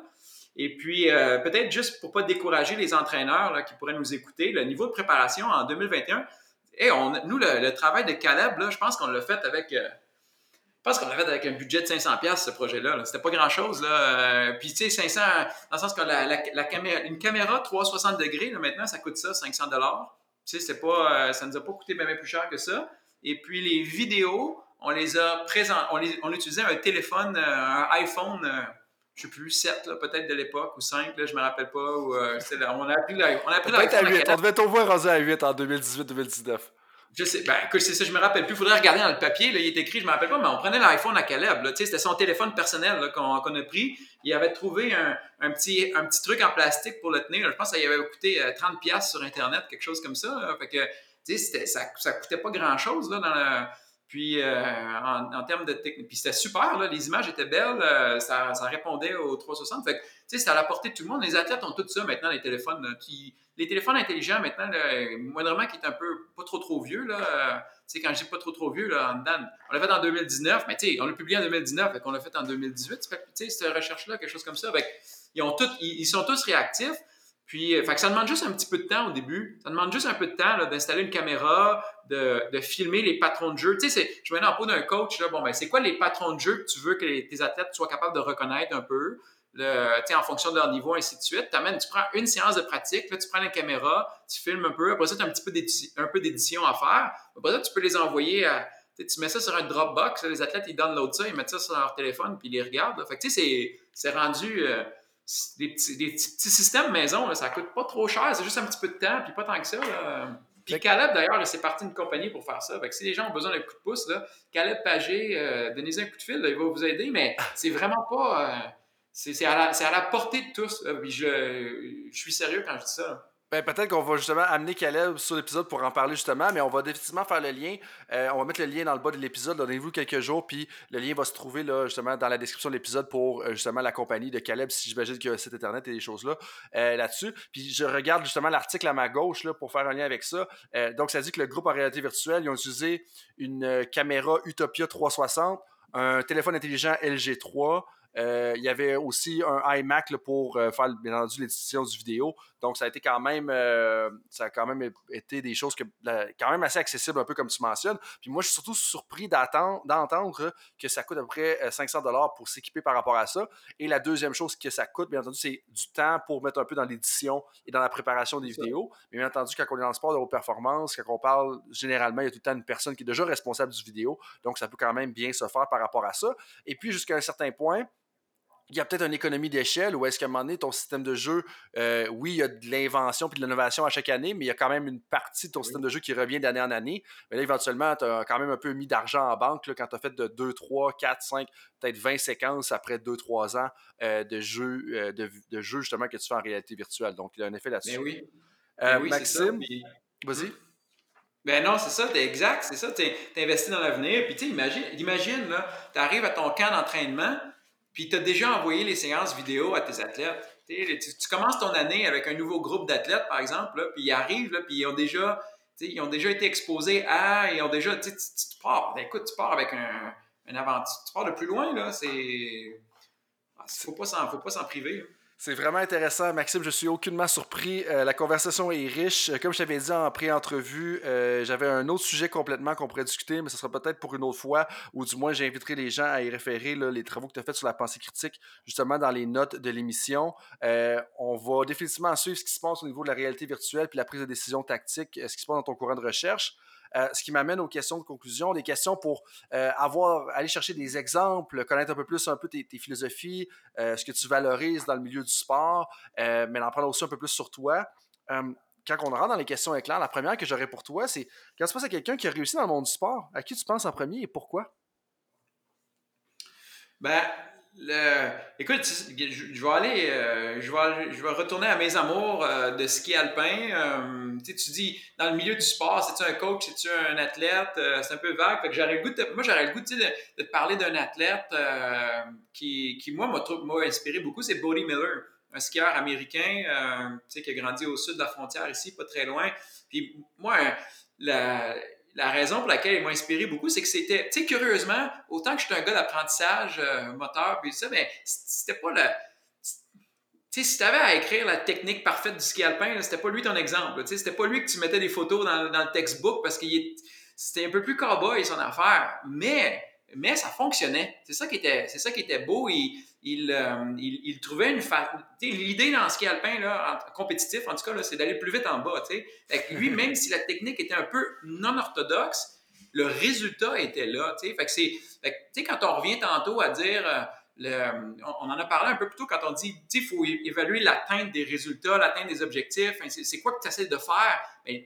Et puis, euh, peut-être juste pour ne pas décourager les entraîneurs qui pourraient nous écouter, le niveau de préparation en 2021, et on, nous, le, travail de Caleb, là, je pense qu'on l'a fait avec... Euh, je pense qu'on l'avait avec un budget de 500$ ce projet-là. C'était pas grand-chose. Là. Euh, puis, tu sais, 500, dans le sens que la, caméra, une caméra 360 degrés, là, maintenant, ça coûte ça, 500$. Tu sais, euh, ça nous a pas coûté bien, plus cher que ça. Et puis, les vidéos, on les a présent, on, on utilisait un téléphone, euh, un iPhone, je sais plus, 7 peut-être de l'époque, ou 5, là, je me rappelle pas. Ou, on a appris l'iPhone. On devait être au moins rendu à 8 en 2018-2019. Je sais, ben écoute, c'est ça, je me rappelle plus. Il faudrait regarder dans le papier, là, il est écrit, je me rappelle pas, mais on prenait l'iPhone à Caleb. C'était son téléphone personnel qu'on a pris. Il avait trouvé un, un, petit, un petit truc en plastique pour le tenir. Je pense que ça y avait coûté 30$ euh, sur Internet, quelque chose comme ça. Fait que, ça, ça coûtait pas grand-chose là, dans le puis, euh, en, termes de technique, puis c'était super, là, les images étaient belles, euh, ça, répondait aux 360. Fait que, tu sais, c'était à la portée de tout le monde. Les athlètes ont tout ça maintenant, les téléphones. qui, les téléphones intelligents maintenant, là, moindrement qui est un peu pas trop trop vieux, là, euh, tu quand je dis pas trop trop vieux, là, on l'a fait en 2019, mais tu sais, on l'a publié en 2019, fait qu'on l'a fait en 2018. Fait tu sais, cette recherche-là, quelque chose comme ça, ils, ont ils sont tous réactifs. Puis, euh, fait que ça demande juste un petit peu de temps au début. Ça demande juste un peu de temps d'installer une caméra, de, filmer les patrons de jeu. Tu sais, je me mets en peau d'un coach. Là, bon, ben, c'est quoi les patrons de jeu que tu veux que tes athlètes soient capables de reconnaître un peu? Le, en fonction de leur niveau, ainsi de suite. Amènes, tu prends une séance de pratique, tu prends la caméra, tu filmes un peu. Après ça, tu as un petit peu d'édition à faire. Après ça, tu peux les envoyer à. Tu mets ça sur un Dropbox, les athlètes, ils downloadent ça, ils mettent ça sur leur téléphone, puis ils les regardent. Fait que, tu sais, c'est rendu. Euh, des petits, des petits, systèmes maison, là, ça coûte pas trop cher, c'est juste un petit peu de temps, puis pas tant que ça. Puis Caleb, d'ailleurs, c'est parti d'une compagnie pour faire ça. Fait que si les gens ont besoin d'un coup de pouce, là, Caleb Pagé, euh, donnez-y un coup de fil, il va vous aider, mais c'est vraiment pas. Euh, c'est à, à, la portée de tous. je, je, suis sérieux quand je dis ça. Ben, peut-être qu'on va justement amener Caleb sur l'épisode pour en parler justement, mais on va définitivement faire le lien. Euh, on va mettre le lien dans le bas de l'épisode. Donnez-vous quelques jours, puis le lien va se trouver là, justement dans la description de l'épisode pour euh, justement la compagnie de Caleb, si j'imagine qu'il y internet et des choses là euh, là-dessus. Puis je regarde justement l'article à ma gauche là, pour faire un lien avec ça. donc ça dit que le groupe en réalité virtuelle, ils ont utilisé une caméra Utopia 360, un téléphone intelligent LG 3. Il y avait aussi un iMac pour faire bien entendu l'édition du vidéo. Donc, ça a été quand même, euh, ça a quand même été des choses que, quand même assez accessibles, un peu comme tu mentionnes. Puis moi, je suis surtout surpris d'entendre que ça coûte à peu près 500 euh, dollars pour s'équiper par rapport à ça. Et la deuxième chose que ça coûte, bien entendu, c'est du temps pour mettre un peu dans l'édition et dans la préparation des vidéos. Mais bien entendu, quand on est dans le sport de haute performance, quand on parle, généralement, il y a tout le temps une personne qui est déjà responsable du vidéo. Donc, ça peut quand même bien se faire par rapport à ça. Et puis, jusqu'à un certain point, il y a peut-être une économie d'échelle où est-ce qu'à un moment donné, ton système de jeu, euh, oui, il y a de l'invention puis de l'innovation à chaque année, mais il y a quand même une partie de ton système de jeu qui revient d'année en année. Mais là, éventuellement, tu as quand même un peu mis d'argent en banque là, quand tu as fait de 2, 3, 4, 5, peut-être 20 séquences après 2-3 ans euh, de jeux euh, de, de jeu justement que tu fais en réalité virtuelle. Donc, il y a un effet là-dessus. Mais oui. oui Maxime, vas-y. Ben non, c'est ça, t'es exact, c'est ça, t'es investi dans l'avenir. Puis tu sais, imagine, imagine là, t'arrives à ton camp d'entraînement, puis tu as déjà envoyé les séances vidéo à tes athlètes. Tu, commences ton année avec un nouveau groupe d'athlètes, par exemple, puis ils arrivent, là, puis ils ont déjà, ils ont déjà été exposés à, ils ont déjà, tu, tu, pars, ben, écoute, tu pars avec un, un aventure, tu pars de plus loin, là, c'est... Ah, faut pas s'en, faut pas s'en priver. C'est vraiment intéressant, Maxime. Je suis aucunement surpris. Euh, la conversation est riche. Euh, comme je t'avais dit en pré-entrevue, euh, j'avais un autre sujet complètement qu'on pourrait discuter, mais ce sera peut-être pour une autre fois, ou du moins j'inviterai les gens à y référer les travaux que tu as faits sur la pensée critique, justement dans les notes de l'émission. on va définitivement suivre ce qui se passe au niveau de la réalité virtuelle puis la prise de décision tactique, ce qui se passe dans ton courant de recherche. Euh, ce qui m'amène aux questions de conclusion, des questions pour euh, avoir, aller chercher des exemples, connaître un peu plus un peu tes, philosophies, euh, ce que tu valorises dans le milieu du sport, mais en prendre aussi un peu plus sur toi quand on rentre dans les questions éclairs, la première que j'aurais pour toi, c'est quand tu penses à quelqu'un qui a réussi dans le monde du sport, à qui tu penses en premier et pourquoi? Ben, le... Écoute, je, vais aller, euh, je, vais, je vais retourner à mes amours euh, de ski alpin. Euh, tu dis, dans le milieu du sport, c'est-tu un coach, c'est-tu un athlète? c'est un peu vague. Fait que j'aurais le goût de, moi, j'aurais le goût de, de, te parler d'un athlète qui, qui, moi, m'a inspiré beaucoup, c'est Bodie Miller, un skieur américain qui a grandi au sud de la frontière ici, pas très loin. Puis moi, la, la raison pour laquelle il m'a inspiré beaucoup, c'est que c'était, tu sais, curieusement, autant que j'étais un gars d'apprentissage euh, moteur, puis ça, mais c'était pas le. Tu sais, si tu avais à écrire la technique parfaite du ski alpin, c'était pas lui ton exemple. Tu sais, c'était pas lui que tu mettais des photos dans, dans le textbook parce que c'était un peu plus cowboy son affaire. Mais, mais ça fonctionnait. C'est ça qui était, c'est ça qui était beau. Il, il, euh, il, il, trouvait une L'idée dans le ski alpin, là, compétitif, en tout cas, c'est d'aller plus vite en bas. Fait lui, même si la technique était un peu non orthodoxe, le résultat était là. Fait que c'est, quand on revient tantôt à dire, euh, le, on, en a parlé un peu plus tôt quand on dit il faut évaluer l'atteinte des résultats, l'atteinte des objectifs. C'est quoi que tu essaies de faire? Ben,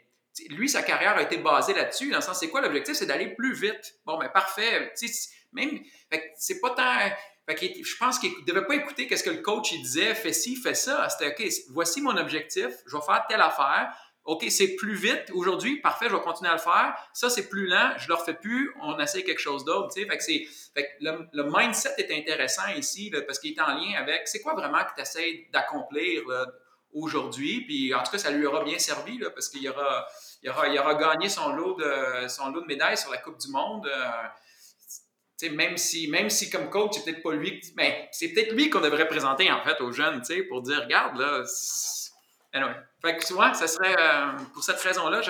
lui, sa carrière a été basée là-dessus, dans le sens, c'est quoi l'objectif? C'est d'aller plus vite. Bon, ben parfait. Même, c'est pas tant je pense qu'il ne devait pas écouter ce que le coach disait, fais ci, fais ça. C'était OK, voici mon objectif, je vais faire telle affaire. OK, c'est plus vite aujourd'hui, parfait, je vais continuer à le faire. Ça, c'est plus lent, je ne le refais plus, on essaie quelque chose d'autre. Fait que fait le, mindset est intéressant ici parce qu'il est en lien avec c'est quoi vraiment que tu essaies d'accomplir aujourd'hui? Puis en tout cas, ça lui aura bien servi parce qu'il aura, il aura, il aura gagné son lot, de, son lot de médailles sur la Coupe du Monde. Euh, même si, même si comme coach, c'est peut-être pas lui, mais ben, c'est peut-être lui qu'on devrait présenter en fait aux jeunes, pour dire, regarde là. Anyway. Fait que souvent, ça serait euh, pour cette raison-là,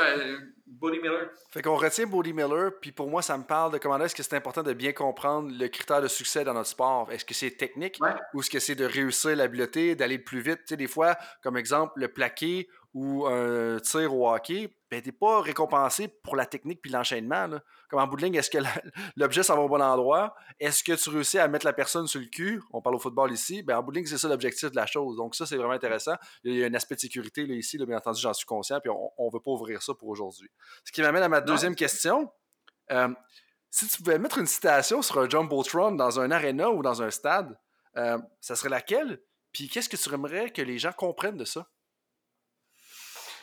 Bodie Miller. Fait qu'on retient Bodie Miller, puis pour moi, ça me parle de comment est-ce que c'est important de bien comprendre le critère de succès dans notre sport. Est-ce que c'est technique ou est-ce que c'est de réussir l'habileté, d'aller plus vite? Tu sais, des fois, comme exemple, le plaqué ou un tir au hockey, ben, t'es pas récompensé pour la technique puis l'enchaînement. Comme en bout de ligne, est-ce que l'objet s'en va au bon endroit? Est-ce que tu réussis à mettre la personne sur le cul? On parle au football ici. Ben, en bout de ligne, c'est ça l'objectif de la chose. Donc, ça, c'est vraiment intéressant. Il y a un aspect de sécurité là, ici, bien entendu, j'en suis conscient, puis on ne veut pas ouvrir ça pour aujourd'hui. Ce qui m'amène à ma deuxième question. Euh, si tu pouvais mettre une citation sur un Jumbotron dans un aréna ou dans un stade, euh, ça serait laquelle? Puis qu'est-ce que tu aimerais que les gens comprennent de ça?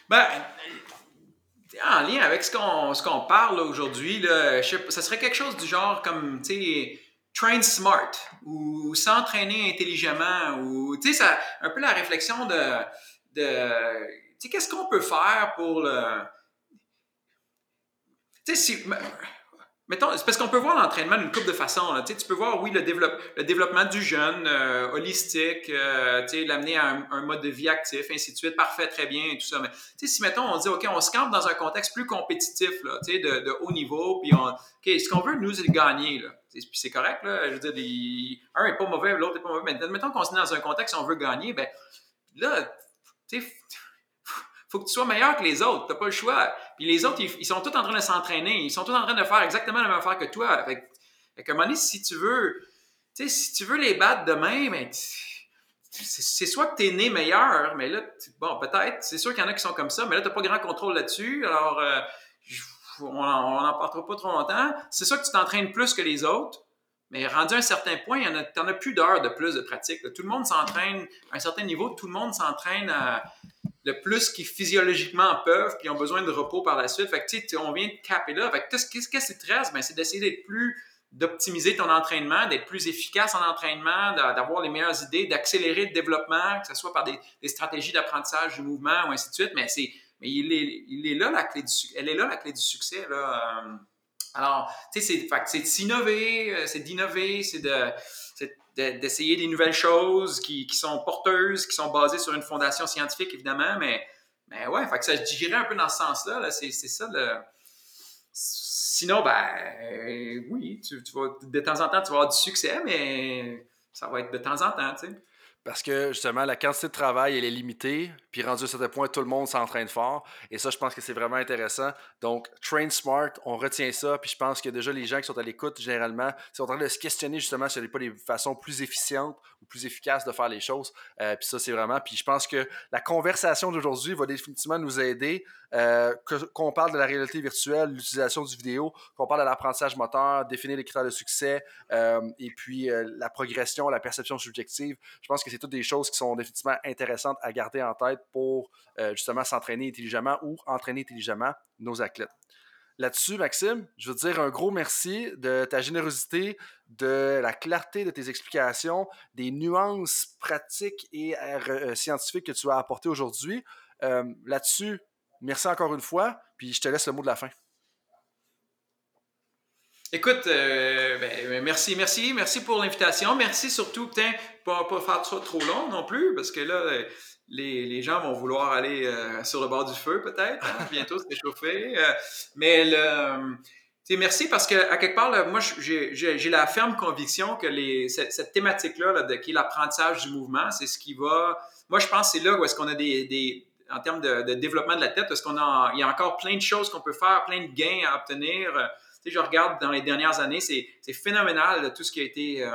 Ben, en lien avec ce qu'on, parle aujourd'hui, ça serait quelque chose du genre comme, tu sais, train smart ou s'entraîner intelligemment ou, tu sais, un peu la réflexion de, de tu sais, qu'est-ce qu'on peut faire pour le... Tu sais, si Mettons, c'est parce qu'on peut voir l'entraînement d'une couple de façons. Là. Tu, peux voir, oui, le, développe, le développement du jeune, euh, holistique, euh, l'amener à un, mode de vie actif, ainsi de suite, parfait, très bien, et tout ça. Mais si, mettons, on dit, OK, on se campe dans un contexte plus compétitif, de, haut niveau, puis on, OK, ce qu'on veut, nous, c'est gagner. Puis c'est correct, là. Je veux dire, un n'est pas mauvais, l'autre n'est pas mauvais. Mais mettons qu'on se met dans un contexte où on veut gagner, ben là, tu sais, faut que tu sois meilleur que les autres. Tu n'as pas le choix. Puis les autres, ils, sont tous en train de s'entraîner. Ils sont tous en train de faire exactement la même affaire que toi. Fait, à un moment si tu veux, tu sais, si tu veux les battre demain, c'est soit que tu es né meilleur, mais là, bon, peut-être, c'est sûr qu'il y en a qui sont comme ça, mais là, tu n'as pas grand contrôle là-dessus. Alors, euh, on n'en parlera pas trop longtemps. C'est sûr que tu t'entraînes plus que les autres. Mais rendu à un certain point, tu n'en as plus d'heures de plus de pratique. Tout le monde s'entraîne à un certain niveau, tout le monde s'entraîne à, le plus qu'ils physiologiquement peuvent, puis ont besoin de repos par la suite. Fait que, tu sais, on vient de caper là. Fait que, qu'est-ce qui te reste? Ben, c'est d'essayer d'être plus, d'optimiser ton entraînement, d'être plus efficace en entraînement, d'avoir les meilleures idées, d'accélérer le développement, que ce soit par des, stratégies d'apprentissage du mouvement ou ainsi de suite. Mais c'est, mais il est, il est là la clé du, elle est là la clé du succès, là. Euh, alors, tu sais, c'est de s'innover, euh, c'est d'innover, c'est de d'essayer des nouvelles choses qui, qui, sont porteuses, qui sont basées sur une fondation scientifique, évidemment, mais, mais ouais, fait que ça, dirais un peu dans ce sens-là, -là, c'est ça. Sinon, ben oui, tu, tu, vas, de temps en temps, tu vas avoir du succès, mais ça va être de temps en temps, tu sais. Parce que justement, la quantité de travail, elle est limitée. Puis rendu à certain point, tout le monde s'entraîne fort. Et ça, je pense que c'est vraiment intéressant. Donc, train smart, on retient ça. Puis je pense que déjà, les gens qui sont à l'écoute, généralement, sont en train de se questionner justement sur les, pas les façons plus efficientes ou plus efficaces de faire les choses. Euh, puis ça, c'est vraiment. Puis je pense que la conversation d'aujourd'hui va définitivement nous aider. Euh, qu'on parle de la réalité virtuelle, l'utilisation du vidéo, qu'on parle de l'apprentissage moteur, définir les critères de succès, euh, et puis la progression, la perception subjective. Je pense que c'est toutes des choses qui sont définitivement intéressantes à garder en tête pour euh, justement s'entraîner intelligemment ou entraîner intelligemment nos athlètes. Là-dessus, Maxime, je veux te dire un gros merci de ta générosité, de la clarté de tes explications, des nuances pratiques et euh, euh, scientifiques que tu as apportées aujourd'hui. Là-dessus, merci encore une fois, puis je te laisse le mot de la fin. Écoute, euh, ben, merci, merci, merci pour l'invitation. Merci surtout, putain, pas, pas faire ça trop long non plus, parce que là, les, les gens vont vouloir aller euh, sur le bord du feu peut-être, hein, bientôt se réchauffer. Euh, mais le, merci parce que à quelque part, moi, j'ai la ferme conviction que les, cette, thématique-là, là, qui est l'apprentissage du mouvement, c'est ce qui va. Moi, je pense que c'est là où est-ce qu'on a des, des, en termes de, de, développement de la tête, parce qu'on a, il y a encore plein de choses qu'on peut faire, plein de gains à obtenir je regarde dans les dernières années, c'est phénoménal tout ce qui a été, euh,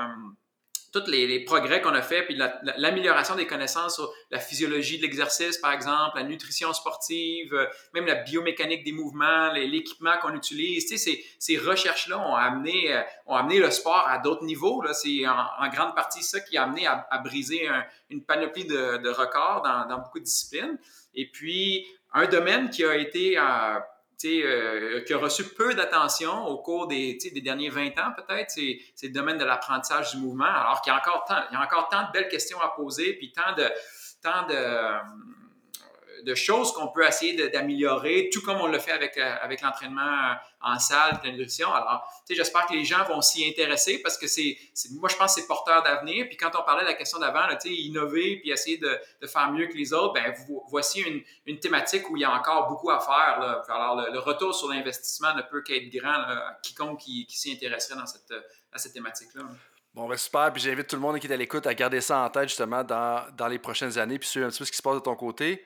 tous les, progrès qu'on a fait, puis l'amélioration des connaissances sur la physiologie de l'exercice, par exemple, la nutrition sportive, euh, même la biomécanique des mouvements, l'équipement qu'on utilise. Tu sais, ces, recherches-là ont amené, euh, ont amené le sport à d'autres niveaux. C'est en, grande partie ça qui a amené à, briser une panoplie de, records dans, beaucoup de disciplines. Et puis, un domaine qui a été euh, qui a reçu peu d'attention au cours des, des derniers 20 ans, peut-être, c'est, le domaine de l'apprentissage du mouvement, alors qu'il y a encore tant, il y a encore tant de belles questions à poser, puis tant de, tant de, de choses qu'on peut essayer d'améliorer, tout comme on le fait avec, euh, avec l'entraînement en salle, de. Alors, tu sais, j'espère que les gens vont s'y intéresser parce que c'est, moi, je pense que c'est porteur d'avenir. Puis quand on parlait de la question d'avant, tu sais, innover puis essayer de, faire mieux que les autres, ben voici une, une, thématique où il y a encore beaucoup à faire. Alors, le, retour sur l'investissement ne peut qu'être grand à quiconque qui, s'y intéresserait dans cette, à cette thématique-là. Bon, ben super. Puis j'invite tout le monde qui est à l'écoute à garder ça en tête justement dans, dans les prochaines années, puis suivre un petit peu ce qui se passe de ton côté.